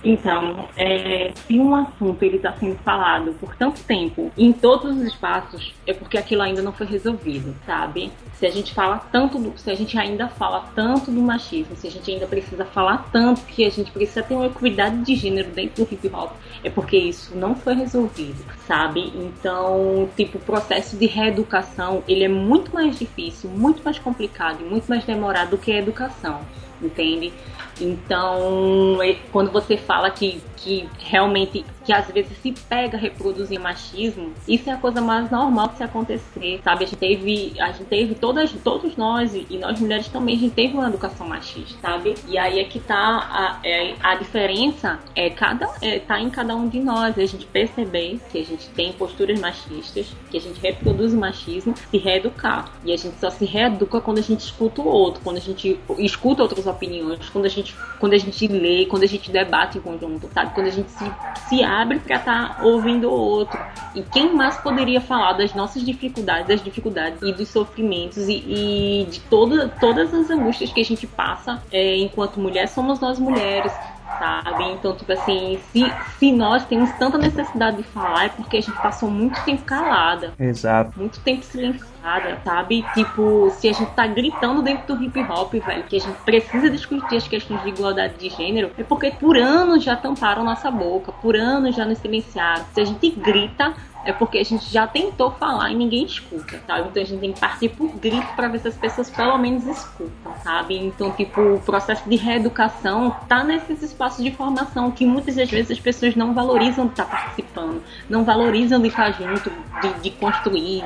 Speaker 2: Então, é, se um assunto ele está sendo falado por tanto tempo em todos os espaços, é porque aquilo ainda não foi resolvido, sabe? Se a gente fala tanto, do, se a gente ainda fala tanto do machismo, se a gente ainda precisa falar tanto que a gente precisa ter uma equidade de gênero dentro do hip hop, é porque isso não foi resolvido, sabe? Então, tipo, o processo de reeducação ele é muito mais difícil, muito mais complicado e muito mais demorado do que a educação, entende? Então, é, quando você fala que, que realmente que às vezes se pega reproduzir machismo, isso é a coisa mais normal que se acontecer, sabe? A gente teve, a gente teve todas, todos nós e nós mulheres também, a gente teve uma educação machista, sabe? E aí é que tá a, é, a diferença é cada é, tá em cada um de nós, a gente perceber que a gente tem posturas machistas, que a gente reproduz o machismo, se reeducar. E a gente só se reeduca quando a gente escuta o outro, quando a gente escuta outras opiniões, quando a gente quando a gente lê, quando a gente debate em conjunto, sabe? Quando a gente se, se abre para estar tá ouvindo o outro. E quem mais poderia falar das nossas dificuldades, das dificuldades e dos sofrimentos e, e de toda, todas as angústias que a gente passa é, enquanto mulher, somos nós mulheres sabe? Então, tipo assim, se, se nós temos tanta necessidade de falar, é porque a gente passou muito tempo calada.
Speaker 1: Exato.
Speaker 2: Muito tempo silenciada, sabe? Tipo, se a gente tá gritando dentro do hip hop, velho, que a gente precisa discutir as questões de igualdade de gênero, é porque por anos já tamparam nossa boca, por anos já nos silenciaram. Se a gente grita, é porque a gente já tentou falar e ninguém escuta, sabe? Então a gente tem que partir por grito para ver se as pessoas pelo menos escutam, sabe? Então, tipo, o processo de reeducação tá nesses espaços de formação que muitas das vezes as pessoas não valorizam de estar tá participando, não valorizam de estar junto, de, de construir,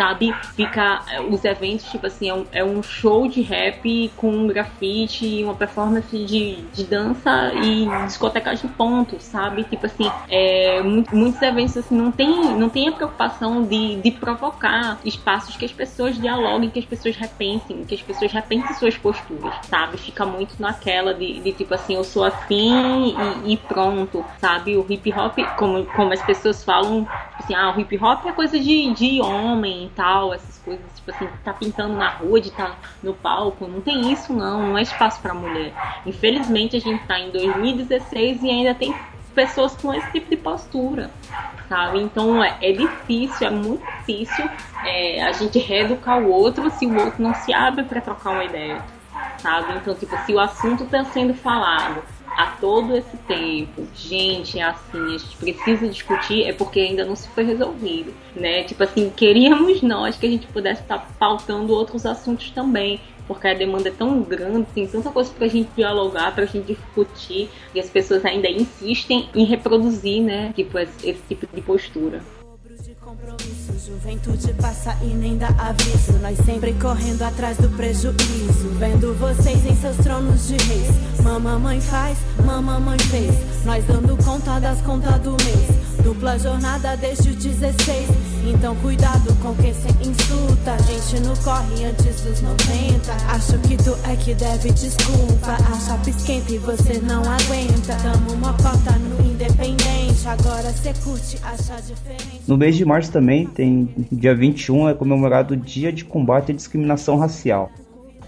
Speaker 2: sabe? Fica eh, os eventos, tipo assim, é um, é um show de rap com um grafite, uma performance de, de dança e discotecagem ponto, sabe? Tipo assim, é, muitos eventos assim não tem, não tem a preocupação de, de provocar espaços que as pessoas dialoguem, que as pessoas repensem, que as pessoas repensem suas posturas, sabe? Fica muito naquela de, de tipo assim, eu sou assim e, e, pronto, sabe? O hip hop, como, como as pessoas falam, tipo assim, ah, o hip hop é coisa de, de homem e tal, essas coisas, tipo assim, tá pintando na rua, de tá no palco, não tem isso não, não é espaço para mulher. Infelizmente a gente tá em 2016 e ainda tem pessoas com esse tipo de postura, sabe? Então é, é difícil, é muito difícil é, a gente reeducar o outro se o outro não se abre para trocar uma ideia, sabe? Então, tipo, se o assunto está sendo falado todo esse tempo, gente, é assim, a gente precisa discutir, é porque ainda não se foi resolvido, né? Tipo assim, queríamos nós que a gente pudesse estar tá pautando outros assuntos também, porque a demanda é tão grande, tem tanta coisa pra gente dialogar, pra gente discutir, e as pessoas ainda insistem em reproduzir, né, tipo, esse, esse tipo de postura.
Speaker 3: Juventude passa e nem dá aviso. Nós sempre correndo atrás do prejuízo. Vendo vocês em seus tronos de reis. Mamãe faz, mamãe fez. Nós dando conta das contas do mês. Dupla jornada desde o 16. Então cuidado com quem cê insulta. A gente não corre antes dos 90. Acho que tu é que deve desculpa. A chapa esquenta e você não aguenta. Tamo uma cota no independente.
Speaker 1: No mês de março também tem dia 21 é comemorado o Dia de Combate à Discriminação Racial.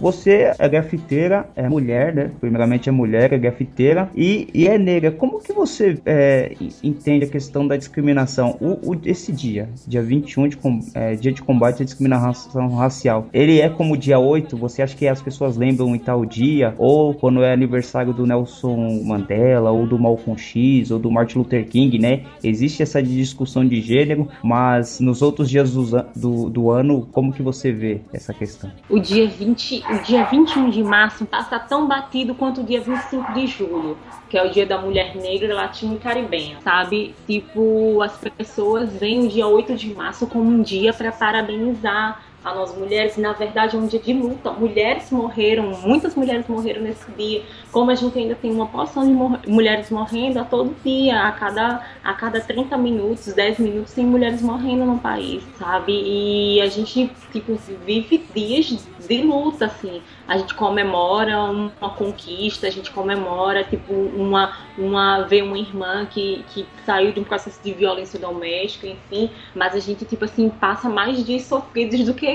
Speaker 1: Você é grafiteira, é mulher, né? Primeiramente é mulher, é grafiteira e, e é negra. Como que você é, entende a questão da discriminação? O, o, esse dia, dia 21, de, é, dia de combate à discriminação racial, ele é como dia 8? Você acha que as pessoas lembram em tal dia? Ou quando é aniversário do Nelson Mandela, ou do Malcolm X, ou do Martin Luther King, né? Existe essa discussão de gênero, mas nos outros dias do, do, do ano, como que você vê essa questão?
Speaker 2: O dia 20, o dia 21 de março passa tão batido quanto o dia 25 de julho, que é o dia da mulher negra, latina caribenha, sabe? Tipo, as pessoas veem o dia 8 de março como um dia para parabenizar a nós mulheres, e na verdade é um dia de luta. Mulheres morreram, muitas mulheres morreram nesse dia. Como a gente ainda tem uma porção de mor mulheres morrendo a todo dia, a cada, a cada 30 minutos, 10 minutos, tem mulheres morrendo no país, sabe? E a gente, tipo, vive dias de luta, assim. A gente comemora uma conquista, a gente comemora, tipo, uma, uma ver uma irmã que, que saiu de um processo de violência doméstica, enfim. Mas a gente, tipo assim, passa mais dias sofridos do que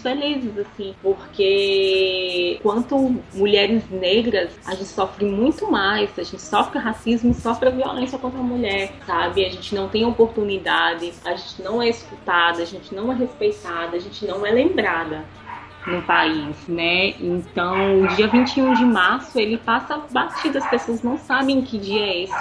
Speaker 2: felizes, assim, porque quanto mulheres negras, a gente sofre muito mais, a gente sofre racismo e sofre violência contra a mulher, sabe? A gente não tem oportunidade, a gente não é escutada, a gente não é respeitada, a gente não é lembrada no país, né? Então, o dia 21 de março, ele passa batido, as pessoas não sabem que dia é esse.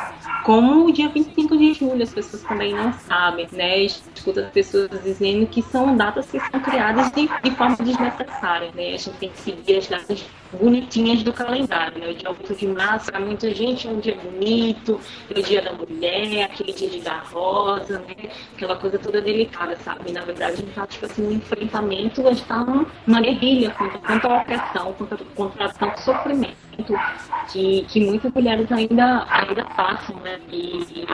Speaker 2: Como o dia 25 de julho, as pessoas também não sabem, né? Escuta as pessoas dizendo que são datas que são criadas de, de forma desnecessária, né? A gente tem que seguir as datas bonitinhas do calendário, né? O dia 8 de março, para muita gente, é um dia bonito, é o dia da mulher, aquele dia de dar rosa, né? Aquela coisa toda delicada, sabe? Na verdade, a gente tá, tipo assim, um enfrentamento, a gente tá numa guerrilha contra, contra a opressão, contra, contra tanto sofrimento que, que muitas mulheres ainda, ainda passam, né? E,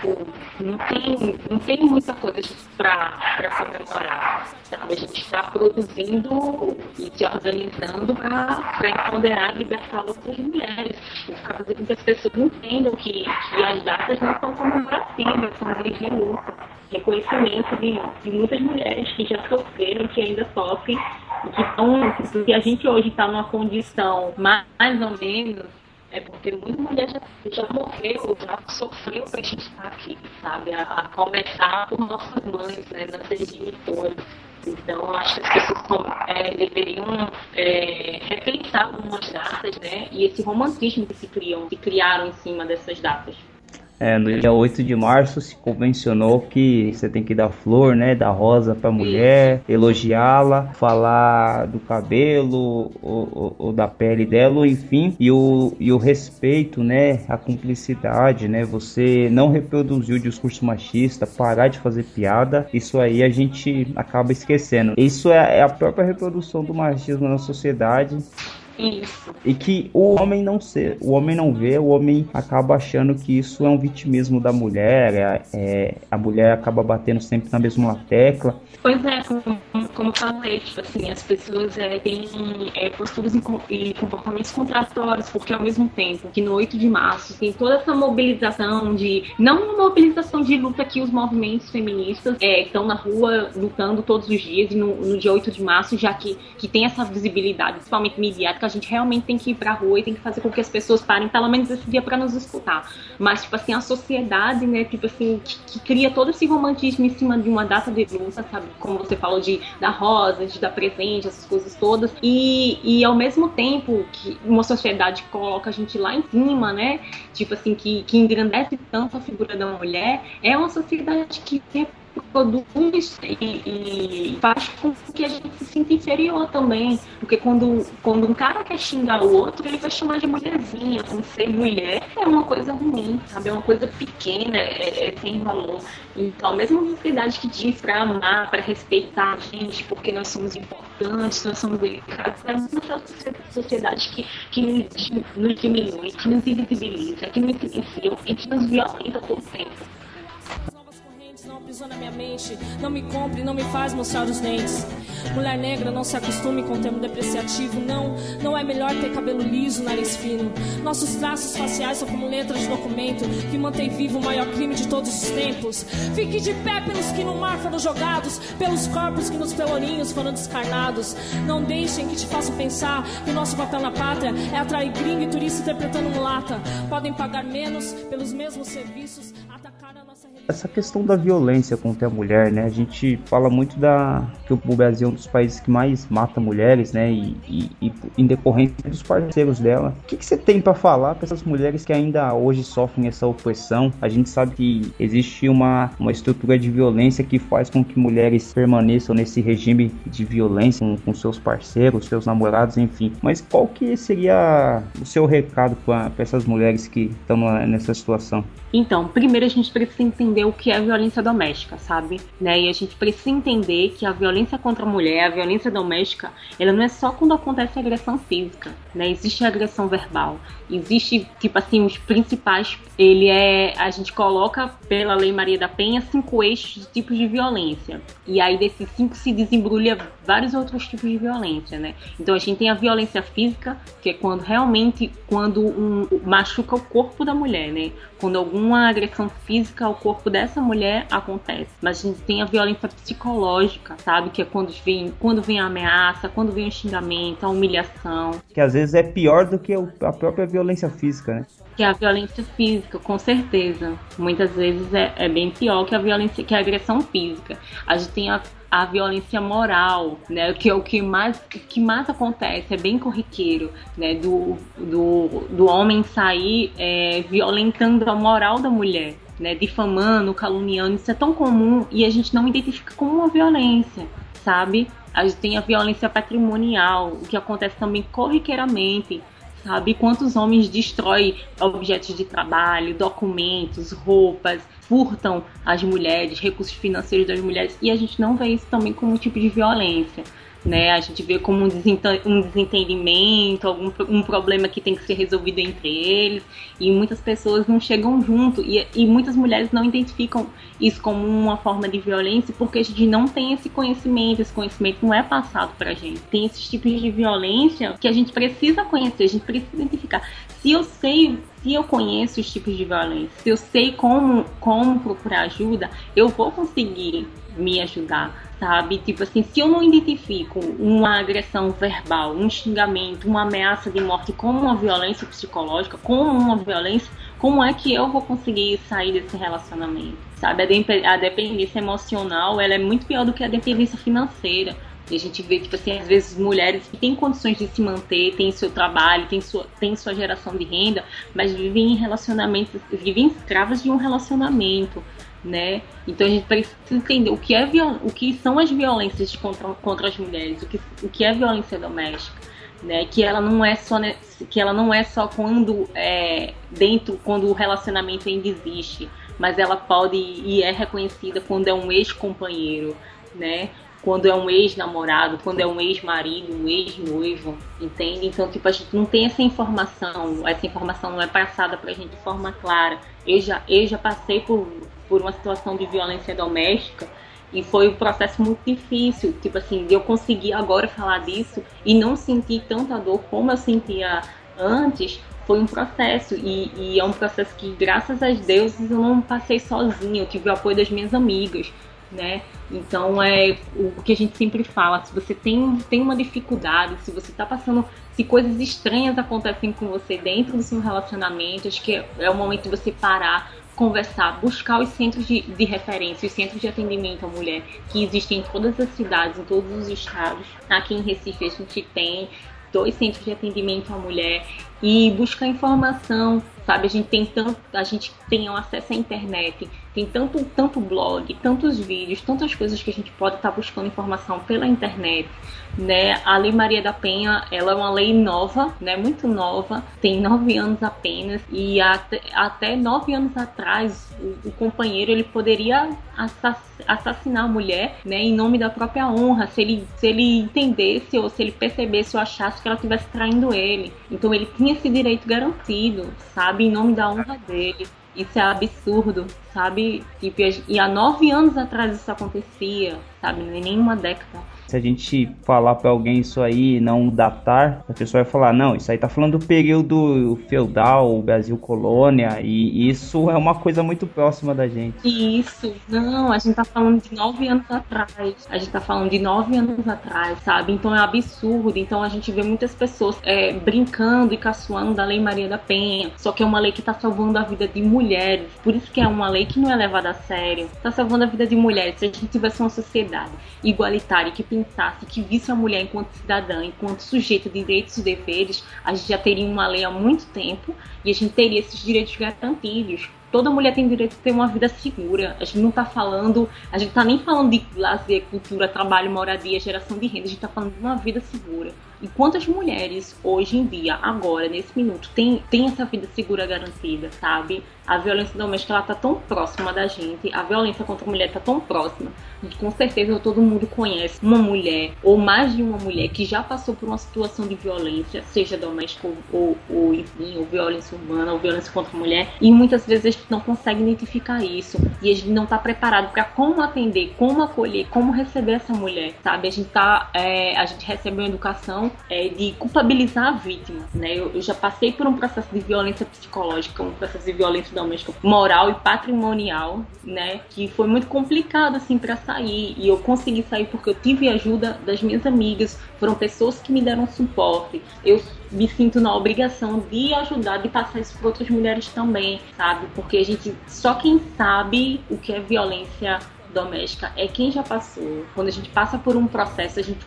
Speaker 2: tipo, não tem, não tem muita coisa para comemorar. Sabe? A gente está produzindo e se organizando para empoderar e libertar outras mulheres. Para fazer com que as pessoas entendam que, que as datas não são comemorativas, são dias de luta. Reconhecimento de, de muitas mulheres que já sofreram, que ainda sofrem estão, que a gente hoje está numa condição mais ou menos é porque muita mulher já, já morreu, já sofreu para a gente estar aqui, sabe? A, a, começar por nossas mães, né? Nossas diretoras. Então, acho que as pessoas é, deveriam é, repensar algumas datas, né? E esse romantismo que se criam, que criaram em cima dessas datas.
Speaker 1: É, no dia 8 de março se convencionou que você tem que dar flor, né? Dar rosa pra mulher, elogiá-la, falar do cabelo ou, ou, ou, da pele dela, enfim. E o, e o respeito, né? A cumplicidade, né? Você não reproduzir o discurso machista, parar de fazer piada. Isso aí a gente acaba esquecendo. Isso é, é a própria reprodução do machismo na sociedade
Speaker 2: isso.
Speaker 1: E que o homem não ser, o homem não vê, o homem acaba achando que isso é um vitimismo da mulher, é, é a mulher acaba batendo sempre na mesma tecla.
Speaker 2: Pois é, como, como eu falei, tipo assim, as pessoas é, têm é, posturas e comportamentos contratórios, porque ao mesmo tempo que no 8 de março tem toda essa mobilização de, não uma mobilização de luta que os movimentos feministas é, estão na rua lutando todos os dias, no, no dia 8 de março, já que, que tem essa visibilidade, principalmente midiática, a gente realmente tem que ir pra rua e tem que fazer com que as pessoas parem pelo menos esse dia para nos escutar. Mas, tipo assim, a sociedade, né, tipo assim, que, que, cria todo esse romantismo em cima de uma data de luta, sabe? Como você falou de dar rosa, de dar presente, essas coisas todas. E, e ao mesmo tempo que uma sociedade coloca a gente lá em cima, né? Tipo assim, que, que engrandece tanto a figura da mulher, é uma sociedade que produz e, e, faz com que a gente se sinta inferior também. Porque quando, quando um cara quer xingar o outro, ele vai chamar de mulherzinha. Como ser mulher é uma coisa ruim, sabe? É uma coisa pequena, é, é sem valor. Então, a sociedade que diz para amar, para respeitar a gente, porque nós somos importantes, nós somos delicados, é uma sociedade que, que nos diminui, que nos invisibiliza, que nos silencia, que nos violenta todo o tempo
Speaker 3: aprisiona minha mente. Não me compre, não me faz mostrar os dentes. Mulher negra, não se acostume com o termo depreciativo. Não, não é melhor ter cabelo liso, nariz fino. Nossos traços faciais são como letras de documento que mantém vivo o maior crime de todos os tempos. Fique de pé pelos que no mar foram jogados, pelos corpos que nos pelourinhos foram descarnados. Não deixem que te façam pensar que o nosso papel na pátria é atrair gringo e turista interpretando mulata. Podem pagar menos pelos mesmos serviços,
Speaker 1: Essa questão da violência contra a mulher, né? A gente fala muito da que o Brasil é um dos países que mais mata mulheres, né? E, e, e em decorrência dos parceiros dela. O que, que você tem para falar para essas mulheres que ainda hoje sofrem essa opressão? A gente sabe que existe uma, uma estrutura de violência que faz com que mulheres permaneçam nesse regime de violência com, com seus parceiros, seus namorados, enfim. Mas qual que seria o seu recado para essas mulheres que estão nessa situação?
Speaker 2: Então, primeiro a gente precisa entender o que é violência doméstica, sabe? Né? E a gente precisa entender que a violência contra a mulher, a violência doméstica, ela não é só quando acontece agressão física, né? Existe agressão verbal, existe tipo assim os principais, ele é a gente coloca pela Lei Maria da Penha cinco eixos de tipos de violência. E aí desses cinco se desembrulha vários outros tipos de violência, né? Então a gente tem a violência física, que é quando realmente quando um machuca o corpo da mulher, né? Quando alguma agressão física ao corpo dessa mulher acontece. Mas a gente tem a violência psicológica, sabe? Que é quando vem, quando vem a ameaça, quando vem o xingamento, a humilhação.
Speaker 1: Que às vezes é pior do que a própria violência física, né?
Speaker 2: Que a violência física, com certeza. Muitas vezes é, é bem pior que a violência, que a agressão física. A gente tem a a violência moral, né, que é o que mais, que mais acontece, é bem corriqueiro, né, do, do, do homem sair é, violentando a moral da mulher, né, difamando, caluniando, isso é tão comum e a gente não identifica como uma violência, sabe? A gente tem a violência patrimonial, o que acontece também corriqueiramente, sabe? Quantos homens destroem objetos de trabalho, documentos, roupas, furtam as mulheres, recursos financeiros das mulheres, e a gente não vê isso também como um tipo de violência né? A gente vê como um, desentendimento, algum um problema que tem que ser resolvido entre eles, e muitas pessoas não chegam junto, e, e muitas mulheres não identificam isso como uma forma de violência porque a gente não tem esse conhecimento, esse conhecimento não é passado pra gente. Tem esses tipos de violência que a gente precisa conhecer, a gente precisa identificar. Se eu sei se eu conheço os tipos de violência, se eu sei como, como procurar ajuda, eu vou conseguir me ajudar sabe? Tipo assim, se eu não identifico uma agressão verbal, um xingamento, uma ameaça de morte como uma violência psicológica, como uma violência, como é que eu vou conseguir sair desse relacionamento? Sabe? A, dependência emocional, ela é muito pior do que a dependência financeira. E a gente vê, tipo assim, às vezes mulheres que têm condições de se manter, têm seu trabalho, têm sua, têm sua geração de renda, mas vivem em relacionamentos, vivem escravas de um relacionamento, né? Então a gente precisa entender o que, é o que são as violências contra, contra as mulheres, o que, o que é violência doméstica. Né, que ela não é só que ela não é só quando é, dentro quando o relacionamento ainda existe, mas ela pode e é reconhecida quando é um ex-companheiro, né? quando é um ex-namorado, quando é um ex-marido, um ex-noivo, entende? Então, tipo, a gente não tem essa informação, essa informação não é passada pra gente de forma clara. Eu já, eu já passei por, por uma situação de violência doméstica e foi um processo muito difícil, tipo assim, de eu conseguir agora falar disso e não sentir tanta dor como eu sentia antes, foi um processo e, e, é um processo que graças a Deus eu não passei sozinha, eu tive o apoio das minhas amigas, né? Então é o que a gente sempre fala, se você tem, tem uma dificuldade, se você está passando, se coisas estranhas acontecem com você dentro do seu relacionamento, acho que é, é o momento de você parar, conversar, buscar os centros de, de referência, os centros de atendimento à mulher que existem em todas as cidades, em todos os estados. Aqui em Recife a gente tem dois centros de atendimento à mulher e buscar informação, sabe? A gente tem tanto, a gente tem acesso à internet, tem tanto, tanto blog, tantos vídeos, tantas coisas que a gente pode estar tá buscando informação pela internet, né? A Lei Maria da Penha, ela é uma lei nova, né? Muito nova, tem nove anos apenas e até, até nove anos atrás o, o companheiro ele poderia assassinar a mulher, né? Em nome da própria honra, se ele se ele entendesse ou se ele percebesse ou achasse que ela estivesse traindo ele, então ele tinha esse direito garantido, sabe? Em nome da honra dele. Isso é absurdo, sabe? Tipo, e há nove anos atrás isso acontecia, sabe? Nem uma década.
Speaker 1: Se a gente falar para alguém isso aí não datar, a pessoa vai falar: não, isso aí tá falando do período feudal, Brasil colônia, e isso é uma coisa muito próxima da gente.
Speaker 2: Isso, não, a gente tá falando de nove anos atrás. A gente tá falando de nove anos atrás, sabe? Então é absurdo. Então a gente vê muitas pessoas é, brincando e caçoando da Lei Maria da Penha. Só que é uma lei que tá salvando a vida de mulheres. Por isso que é uma lei que não é levada a sério. Tá salvando a vida de mulheres. Se a gente tivesse uma sociedade igualitária que que visse a mulher enquanto cidadã, enquanto sujeito de direitos e deveres, a gente já teria uma lei há muito tempo e a gente teria esses direitos garantidos. Toda mulher tem direito a ter uma vida segura. A gente não está falando, a gente está nem falando de lazer, cultura, trabalho, moradia, geração de renda. A gente está falando de uma vida segura. E quantas mulheres hoje em dia, agora, nesse minuto, tem, tem essa vida segura garantida, sabe? A violência doméstica ela tá tão próxima da gente, a violência contra a mulher tá tão próxima. Com certeza todo mundo conhece uma mulher ou mais de uma mulher que já passou por uma situação de violência, seja doméstica ou, ou enfim, ou violência urbana ou violência contra a mulher, e muitas vezes a gente não consegue identificar isso e a gente não tá preparado para como atender, como acolher, como receber essa mulher, sabe? A gente tá, é, a gente recebe uma educação é, de culpabilizar a vítima, né? Eu, eu, já passei por um processo de violência psicológica, um processo de violência doméstica, moral e patrimonial, né? Que foi muito complicado assim para sair e eu consegui sair porque eu tive ajuda das minhas amigas, foram pessoas que me deram suporte. Eu me sinto na obrigação de ajudar, de passar isso para outras mulheres também, sabe? Porque a gente só quem sabe o que é violência doméstica é quem já passou. Quando a gente passa por um processo, a gente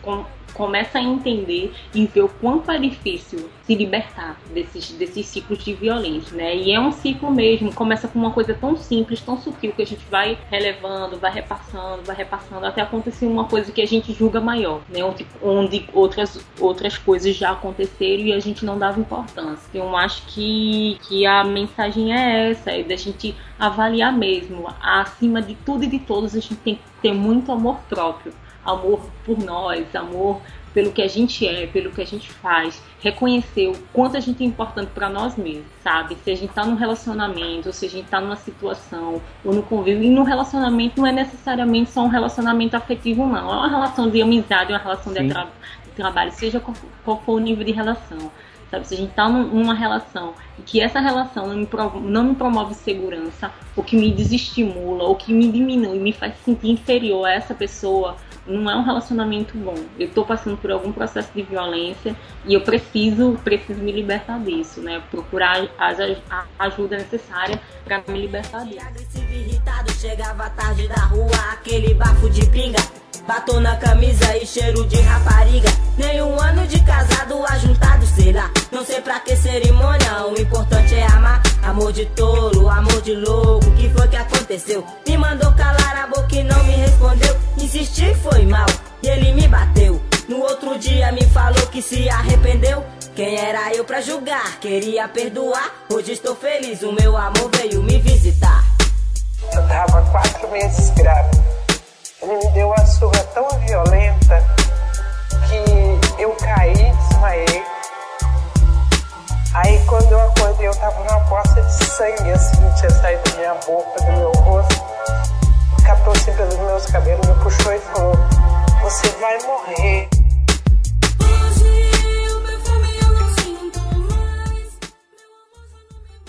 Speaker 2: começa a entender e ver o quanto é difícil se libertar desses, desses ciclos de violência, né? E é um ciclo mesmo, começa com uma coisa tão simples, tão sutil, que a gente vai relevando, vai repassando, vai repassando, até acontecer uma coisa que a gente julga maior, né? Onde, onde outras, outras coisas já aconteceram e a gente não dava importância. Eu acho que, que a mensagem é essa, é da gente avaliar mesmo. Acima de tudo e de todos, a gente tem que ter muito amor próprio amor por nós, amor pelo que a gente é, pelo que a gente faz, reconhecer o quanto a gente é importante para nós mesmos, sabe? Se a gente tá num relacionamento, ou se a gente tá numa situação, ou no convívio, e no relacionamento não é necessariamente só um relacionamento afetivo, não. É uma relação de amizade, uma relação de, tra de, trabalho, seja qual, qual for o nível de relação. Sabe, se a gente está numa relação e que essa relação não me, não me promove segurança, ou que me desestimula, ou que me diminui, me faz sentir inferior a essa pessoa, não é um relacionamento bom. Eu estou passando por algum processo de violência e eu preciso, preciso me libertar disso, né? Procurar a, ajuda necessária para me libertar disso.
Speaker 4: Chegava tarde da rua, aquele bafo de pinga. Batom na camisa e cheiro de rapariga. Nem um ano de casado ajuntado, sei lá. Não sei pra que cerimônia, o importante é amar. Amor de tolo, amor de louco, o que foi que aconteceu? Me mandou calar a boca e não me respondeu. Insisti, foi mal, e ele me bateu. No outro dia me falou que se arrependeu. Quem era eu pra julgar? Queria perdoar. Hoje estou feliz, o meu amor veio me visitar.
Speaker 5: Eu tava quatro meses grávida. Ele me deu uma surra tão violenta que eu caí, desmaiei. Aí quando eu acordei eu tava numa poça de sangue assim, tinha saído da minha boca, do meu rosto. Catou assim pelos meus cabelos, me puxou e falou, você vai morrer.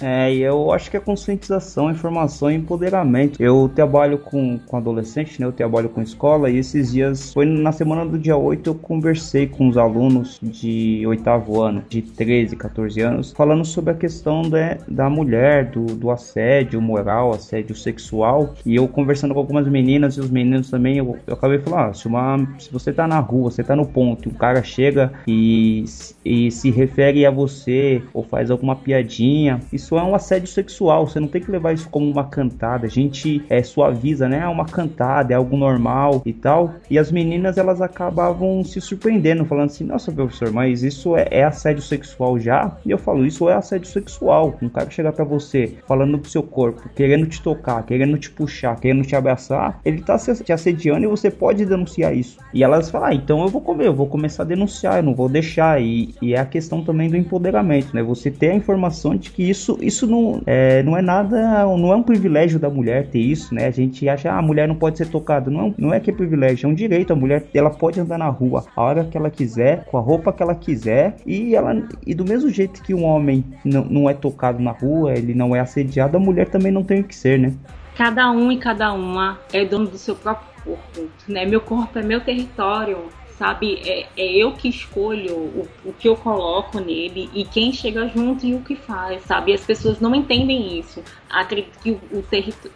Speaker 1: É, e eu acho que é conscientização, informação e empoderamento. Eu trabalho com, com adolescente, né? Eu trabalho com escola e esses dias, foi na semana do dia 8, eu conversei com os alunos de oitavo ano, de 13, 14 anos, falando sobre a questão da, da mulher, do, do assédio moral, assédio sexual. E eu conversando com algumas meninas e os meninos também, eu, eu acabei falando, ah, se, uma, se você tá na rua, você tá no ponto, um cara chega e, e se refere a você ou faz alguma piadinha, isso é um assédio sexual. Você não tem que levar isso como uma cantada. A gente é, suaviza, né? É uma cantada, é algo normal e tal. E as meninas elas acabavam se surpreendendo, falando assim: Nossa, professor, mas isso é, é assédio sexual já? E eu falo: Isso é assédio sexual. Um cara chegar para você falando do seu corpo, querendo te tocar, querendo te puxar, querendo te abraçar, ele tá te assediando e você pode denunciar isso. E elas falam: ah, Então eu vou comer, eu vou começar a denunciar, eu não vou deixar. E, e é a questão também do empoderamento, né? Você ter a informação de que isso isso não é, não é nada, não é um privilégio da mulher ter isso, né? A gente acha, ah, a mulher não pode ser tocada. Não, não é que é privilégio, é um direito. A mulher, ela pode andar na rua a hora que ela quiser, com a roupa que ela quiser, e ela e do mesmo jeito que um homem não, não é tocado na rua, ele não é assediado, a mulher também não tem que ser, né?
Speaker 2: Cada um e cada uma é dono do seu próprio corpo, né? Meu corpo é meu território sabe? É, é eu que escolho o, o, que eu coloco nele e quem chega junto e o que faz, sabe? As pessoas não entendem isso. Acredito que o,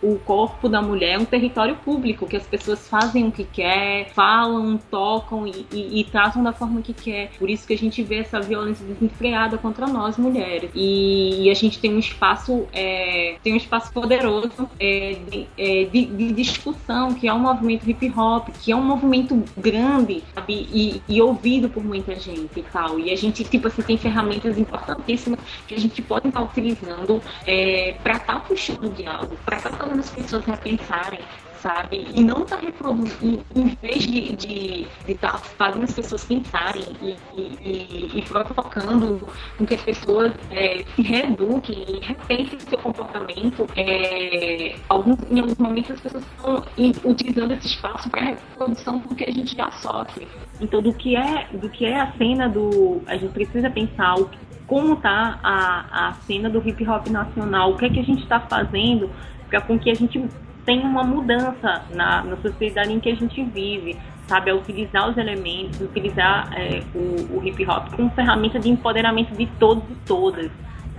Speaker 2: o, corpo da mulher é um território público, que as pessoas fazem o que quer, falam, tocam e, e, e tratam da forma que quer. Por isso que a gente vê essa violência desenfreada contra nós mulheres. E, e a gente tem um espaço, é, tem um espaço poderoso é, de, é, de, de discussão, que é o movimento hip hop, que é um movimento grande, sabe? e, e, ouvido por muita gente e tal. E a gente, tipo assim, tem ferramentas importantíssimas que a gente pode estar utilizando é, para estar puxando o diálogo, para tá fazendo as pessoas repensarem sabe? E não tá reproduzindo, em vez de estar de, de tá fazendo as pessoas pensarem e, e, e provocando com que as pessoas é, se reeduquem e repensem seu comportamento, é, alguns, em alguns momentos as pessoas estão utilizando esse espaço para reprodução do que a gente já sofre. Então, do que é, do que é a cena do. A gente precisa pensar o como tá a, a cena do hip hop nacional, o que é que a gente está fazendo para com que a gente tem uma mudança na, na sociedade em que a gente vive, sabe? A utilizar os elementos, utilizar é, o, o hip hop como ferramenta de empoderamento de todos e todas,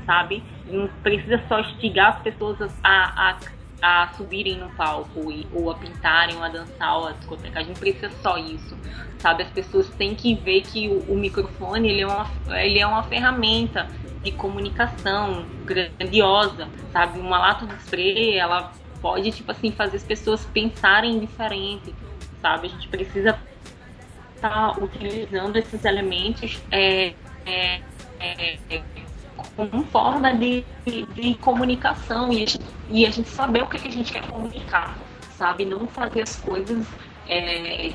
Speaker 2: sabe? Não precisa só instigar as pessoas a, a, a subirem no palco e, ou a pintarem ou a dançar ou a gente precisa só isso, sabe? As pessoas têm que ver que o, o microfone ele é, uma, ele é uma ferramenta de comunicação grandiosa, sabe? Uma lata de spray, ela pode, tipo assim, fazer as pessoas pensarem diferente, sabe? A gente precisa estar tá utilizando esses elementos é, é, é, como forma de, de, de comunicação e a, gente, e a, gente, saber o que, que, a gente quer comunicar, sabe? Não fazer as coisas é,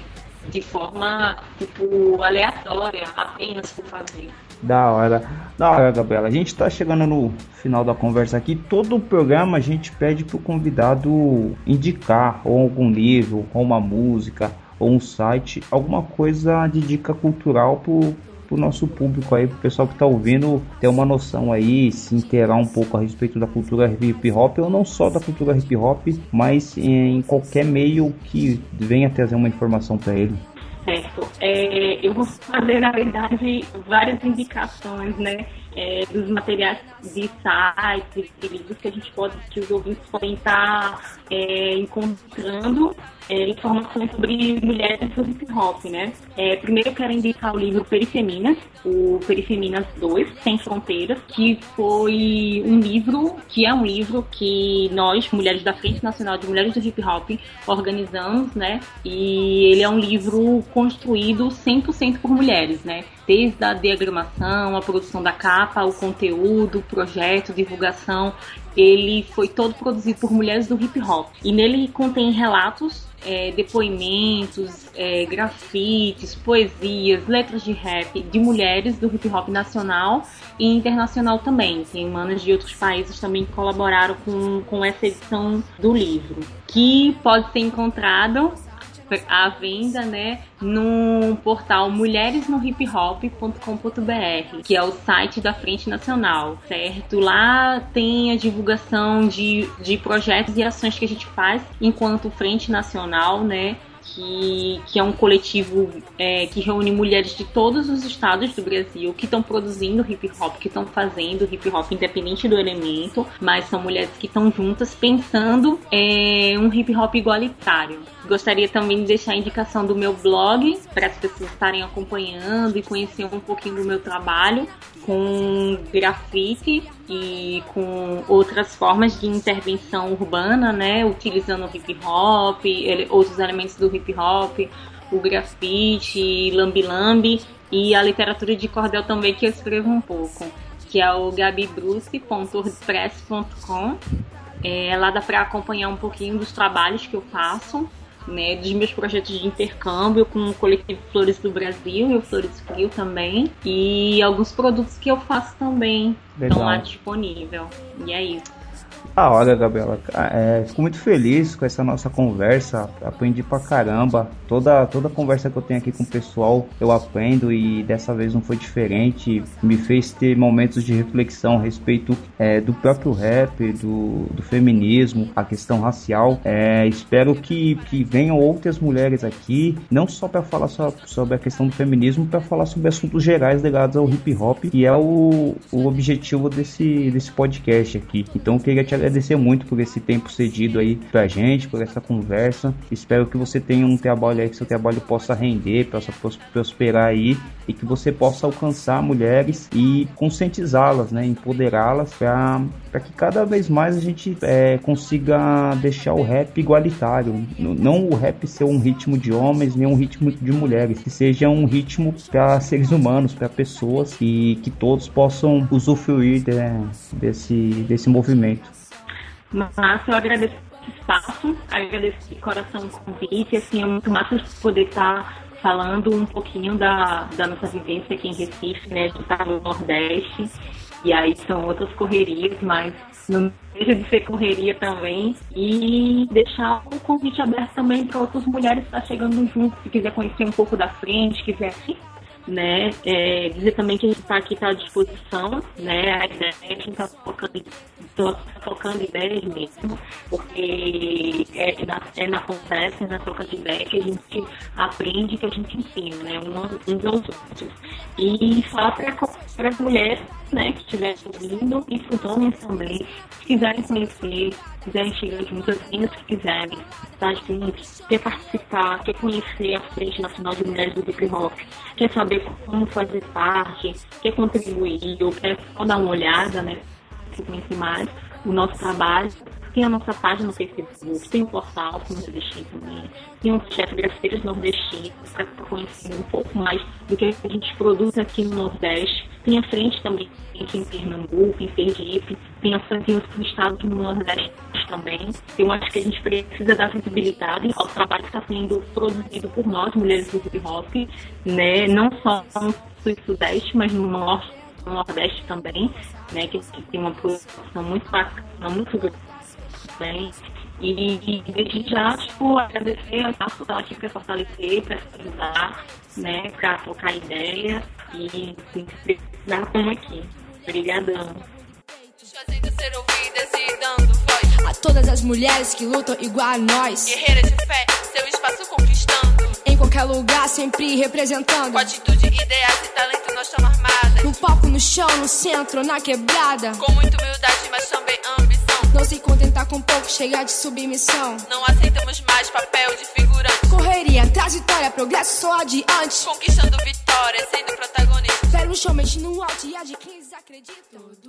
Speaker 2: de forma, tipo, aleatória, apenas por fazer.
Speaker 1: Da hora. Da hora, Gabriela. A gente está chegando no final da conversa aqui. Todo o programa a gente pede pro convidado indicar ou algum livro, ou uma música, ou um site, alguma coisa de dica cultural pro, pro nosso público aí, pro pessoal que tá ouvindo ter uma noção aí, se inteirar um pouco a respeito da cultura hip hop, ou não só da cultura hip hop, mas em qualquer meio que venha trazer uma informação para ele.
Speaker 2: Certo. É, eu vou fazer, na verdade, várias indicações, né? é, dos materiais de sites e livros que a gente pode, que os ouvintes podem estar é, encontrando é, informações sobre mulheres do hip hop, né? É, primeiro eu quero indicar o livro Perifeminas, o Perifeminas 2, Sem Fronteiras, que foi um livro, que é um livro que nós, mulheres da Frente Nacional de Mulheres do Hip Hop, organizamos, né? E ele é um livro construído 100% por mulheres, né? Desde a diagramação, a produção da capa, o conteúdo, o projeto, divulgação, ele foi todo produzido por mulheres do hip hop. E nele contém relatos, é, depoimentos, é, grafites, poesias, letras de rap de mulheres do hip hop nacional e internacional também. Tem manos de outros países também que colaboraram com, com essa edição do livro, que pode ser encontrado à venda, né, no portal mulheresnohiphop.com.br, que é o site da Frente Nacional, certo? Lá tem a divulgação de, de projetos e ações que a gente faz enquanto Frente Nacional, né? que, que é um coletivo é, que reúne mulheres de todos os estados do Brasil que estão produzindo hip hop, que estão fazendo hip hop independente do elemento, mas são mulheres que estão juntas pensando é, um hip hop igualitário. Gostaria também de deixar a indicação do meu blog para as pessoas estarem acompanhando e conhecer um pouquinho do meu trabalho com grafite e com outras formas de intervenção urbana, né, utilizando o hip hop, outros elementos do hip hop, o grafite, lambi-lambi e a literatura de cordel também que eu escrevo um pouco, que é o gabibruce.wordpress.com. É, lá dá para acompanhar um pouquinho dos trabalhos que eu faço né, dos meus projetos de intercâmbio com o coletivo Flores do Brasil e o Flores Frio também. E alguns produtos que eu faço também Legal. estão lá disponível. E é isso.
Speaker 1: Ah, olha, Gabriela, é, fico muito feliz com essa nossa conversa. Aprendi pra caramba. Toda, toda conversa que eu tenho aqui com o pessoal, eu aprendo e dessa vez não foi diferente. Me fez ter momentos de reflexão a respeito é, do próprio rap, do, do feminismo, a questão racial. É, espero que, que venham outras mulheres aqui, não só para falar só, sobre a questão do feminismo, para falar sobre assuntos gerais ligados ao hip hop, que é o, o objetivo desse, desse podcast aqui. Então eu queria te agradecer muito por esse tempo cedido aí pra gente, por essa conversa. Espero que você tenha um trabalho aí, que seu trabalho possa render, possa prosperar aí e que você possa alcançar mulheres e conscientizá-las, né, empoderá-las para que cada vez mais a gente é, consiga deixar o rap igualitário. Não o rap ser um ritmo de homens, nem um ritmo de mulheres, que seja um ritmo para seres humanos, para pessoas e que todos possam usufruir de, desse, desse movimento.
Speaker 2: Massa, eu agradeço esse espaço, agradeço de coração o convite, assim, é muito massa poder estar falando um pouquinho da, da nossa vivência aqui em Recife, né, de estar no Nordeste, e aí são outras correrias, mas não deixa de ser correria também, e deixar o convite aberto também para outras mulheres que estão tá chegando junto, se quiser conhecer um pouco da frente, quiser né? É, dizer também que a gente está aqui tá à disposição, né? A ideia é a gente está focando, focando ideias mesmo, porque é na, é na conversa, na troca de ideias que a gente aprende, que a gente ensina, né? Uns aos outros. E falar para as mulheres né, que estiverem ouvindo e para os homens também, se quiserem conhecer, quiserem chegar juntas, meninas que quiserem estar juntos, quer participar, quer conhecer a Frente Nacional de Mulheres do Hip Hop, quer saber como fazer parte, quer contribuir ou quer só dar uma olhada, né, para conhecer mais o nosso trabalho, tem a nossa página no Facebook, tem o portal Nordestino também, tem o chefe Grafeiros Nordestinos, para conhecer um pouco mais do que a gente produz aqui no Nordeste. Tem a frente também aqui em Pernambuco, em Sergipe, tem a frente em outros estados no Nordeste também. Eu acho que a gente precisa dar visibilidade ao trabalho que está sendo produzido por nós, mulheres do hip hop, né? não só no sul e sudeste, mas no norte no Nordeste também, né, que, que tem uma produção muito bacana, muito grande também. E, e desde já, tipo, agradecer a estar aqui para fortalecer, para ajudar, né, para trocar ideia e se precisar, como aqui. Obrigadão.
Speaker 3: A todas as mulheres que lutam igual a nós.
Speaker 6: Guerreiras de fé, seu espaço conquistando.
Speaker 3: Em
Speaker 7: qualquer lugar, sempre representando.
Speaker 6: Com atitude, ideias e talento, nós estamos armadas.
Speaker 7: No palco, no chão, no centro, na quebrada.
Speaker 6: Com muita humildade, mas também ambição.
Speaker 7: Não se contentar com pouco, chegar de submissão.
Speaker 6: Não aceitamos mais papel de figurante.
Speaker 7: Correria, trajetória, progresso só adiante.
Speaker 6: Conquistando vitória, sendo protagonista.
Speaker 7: Pega o show, mexe no alto e a de 15 acredito.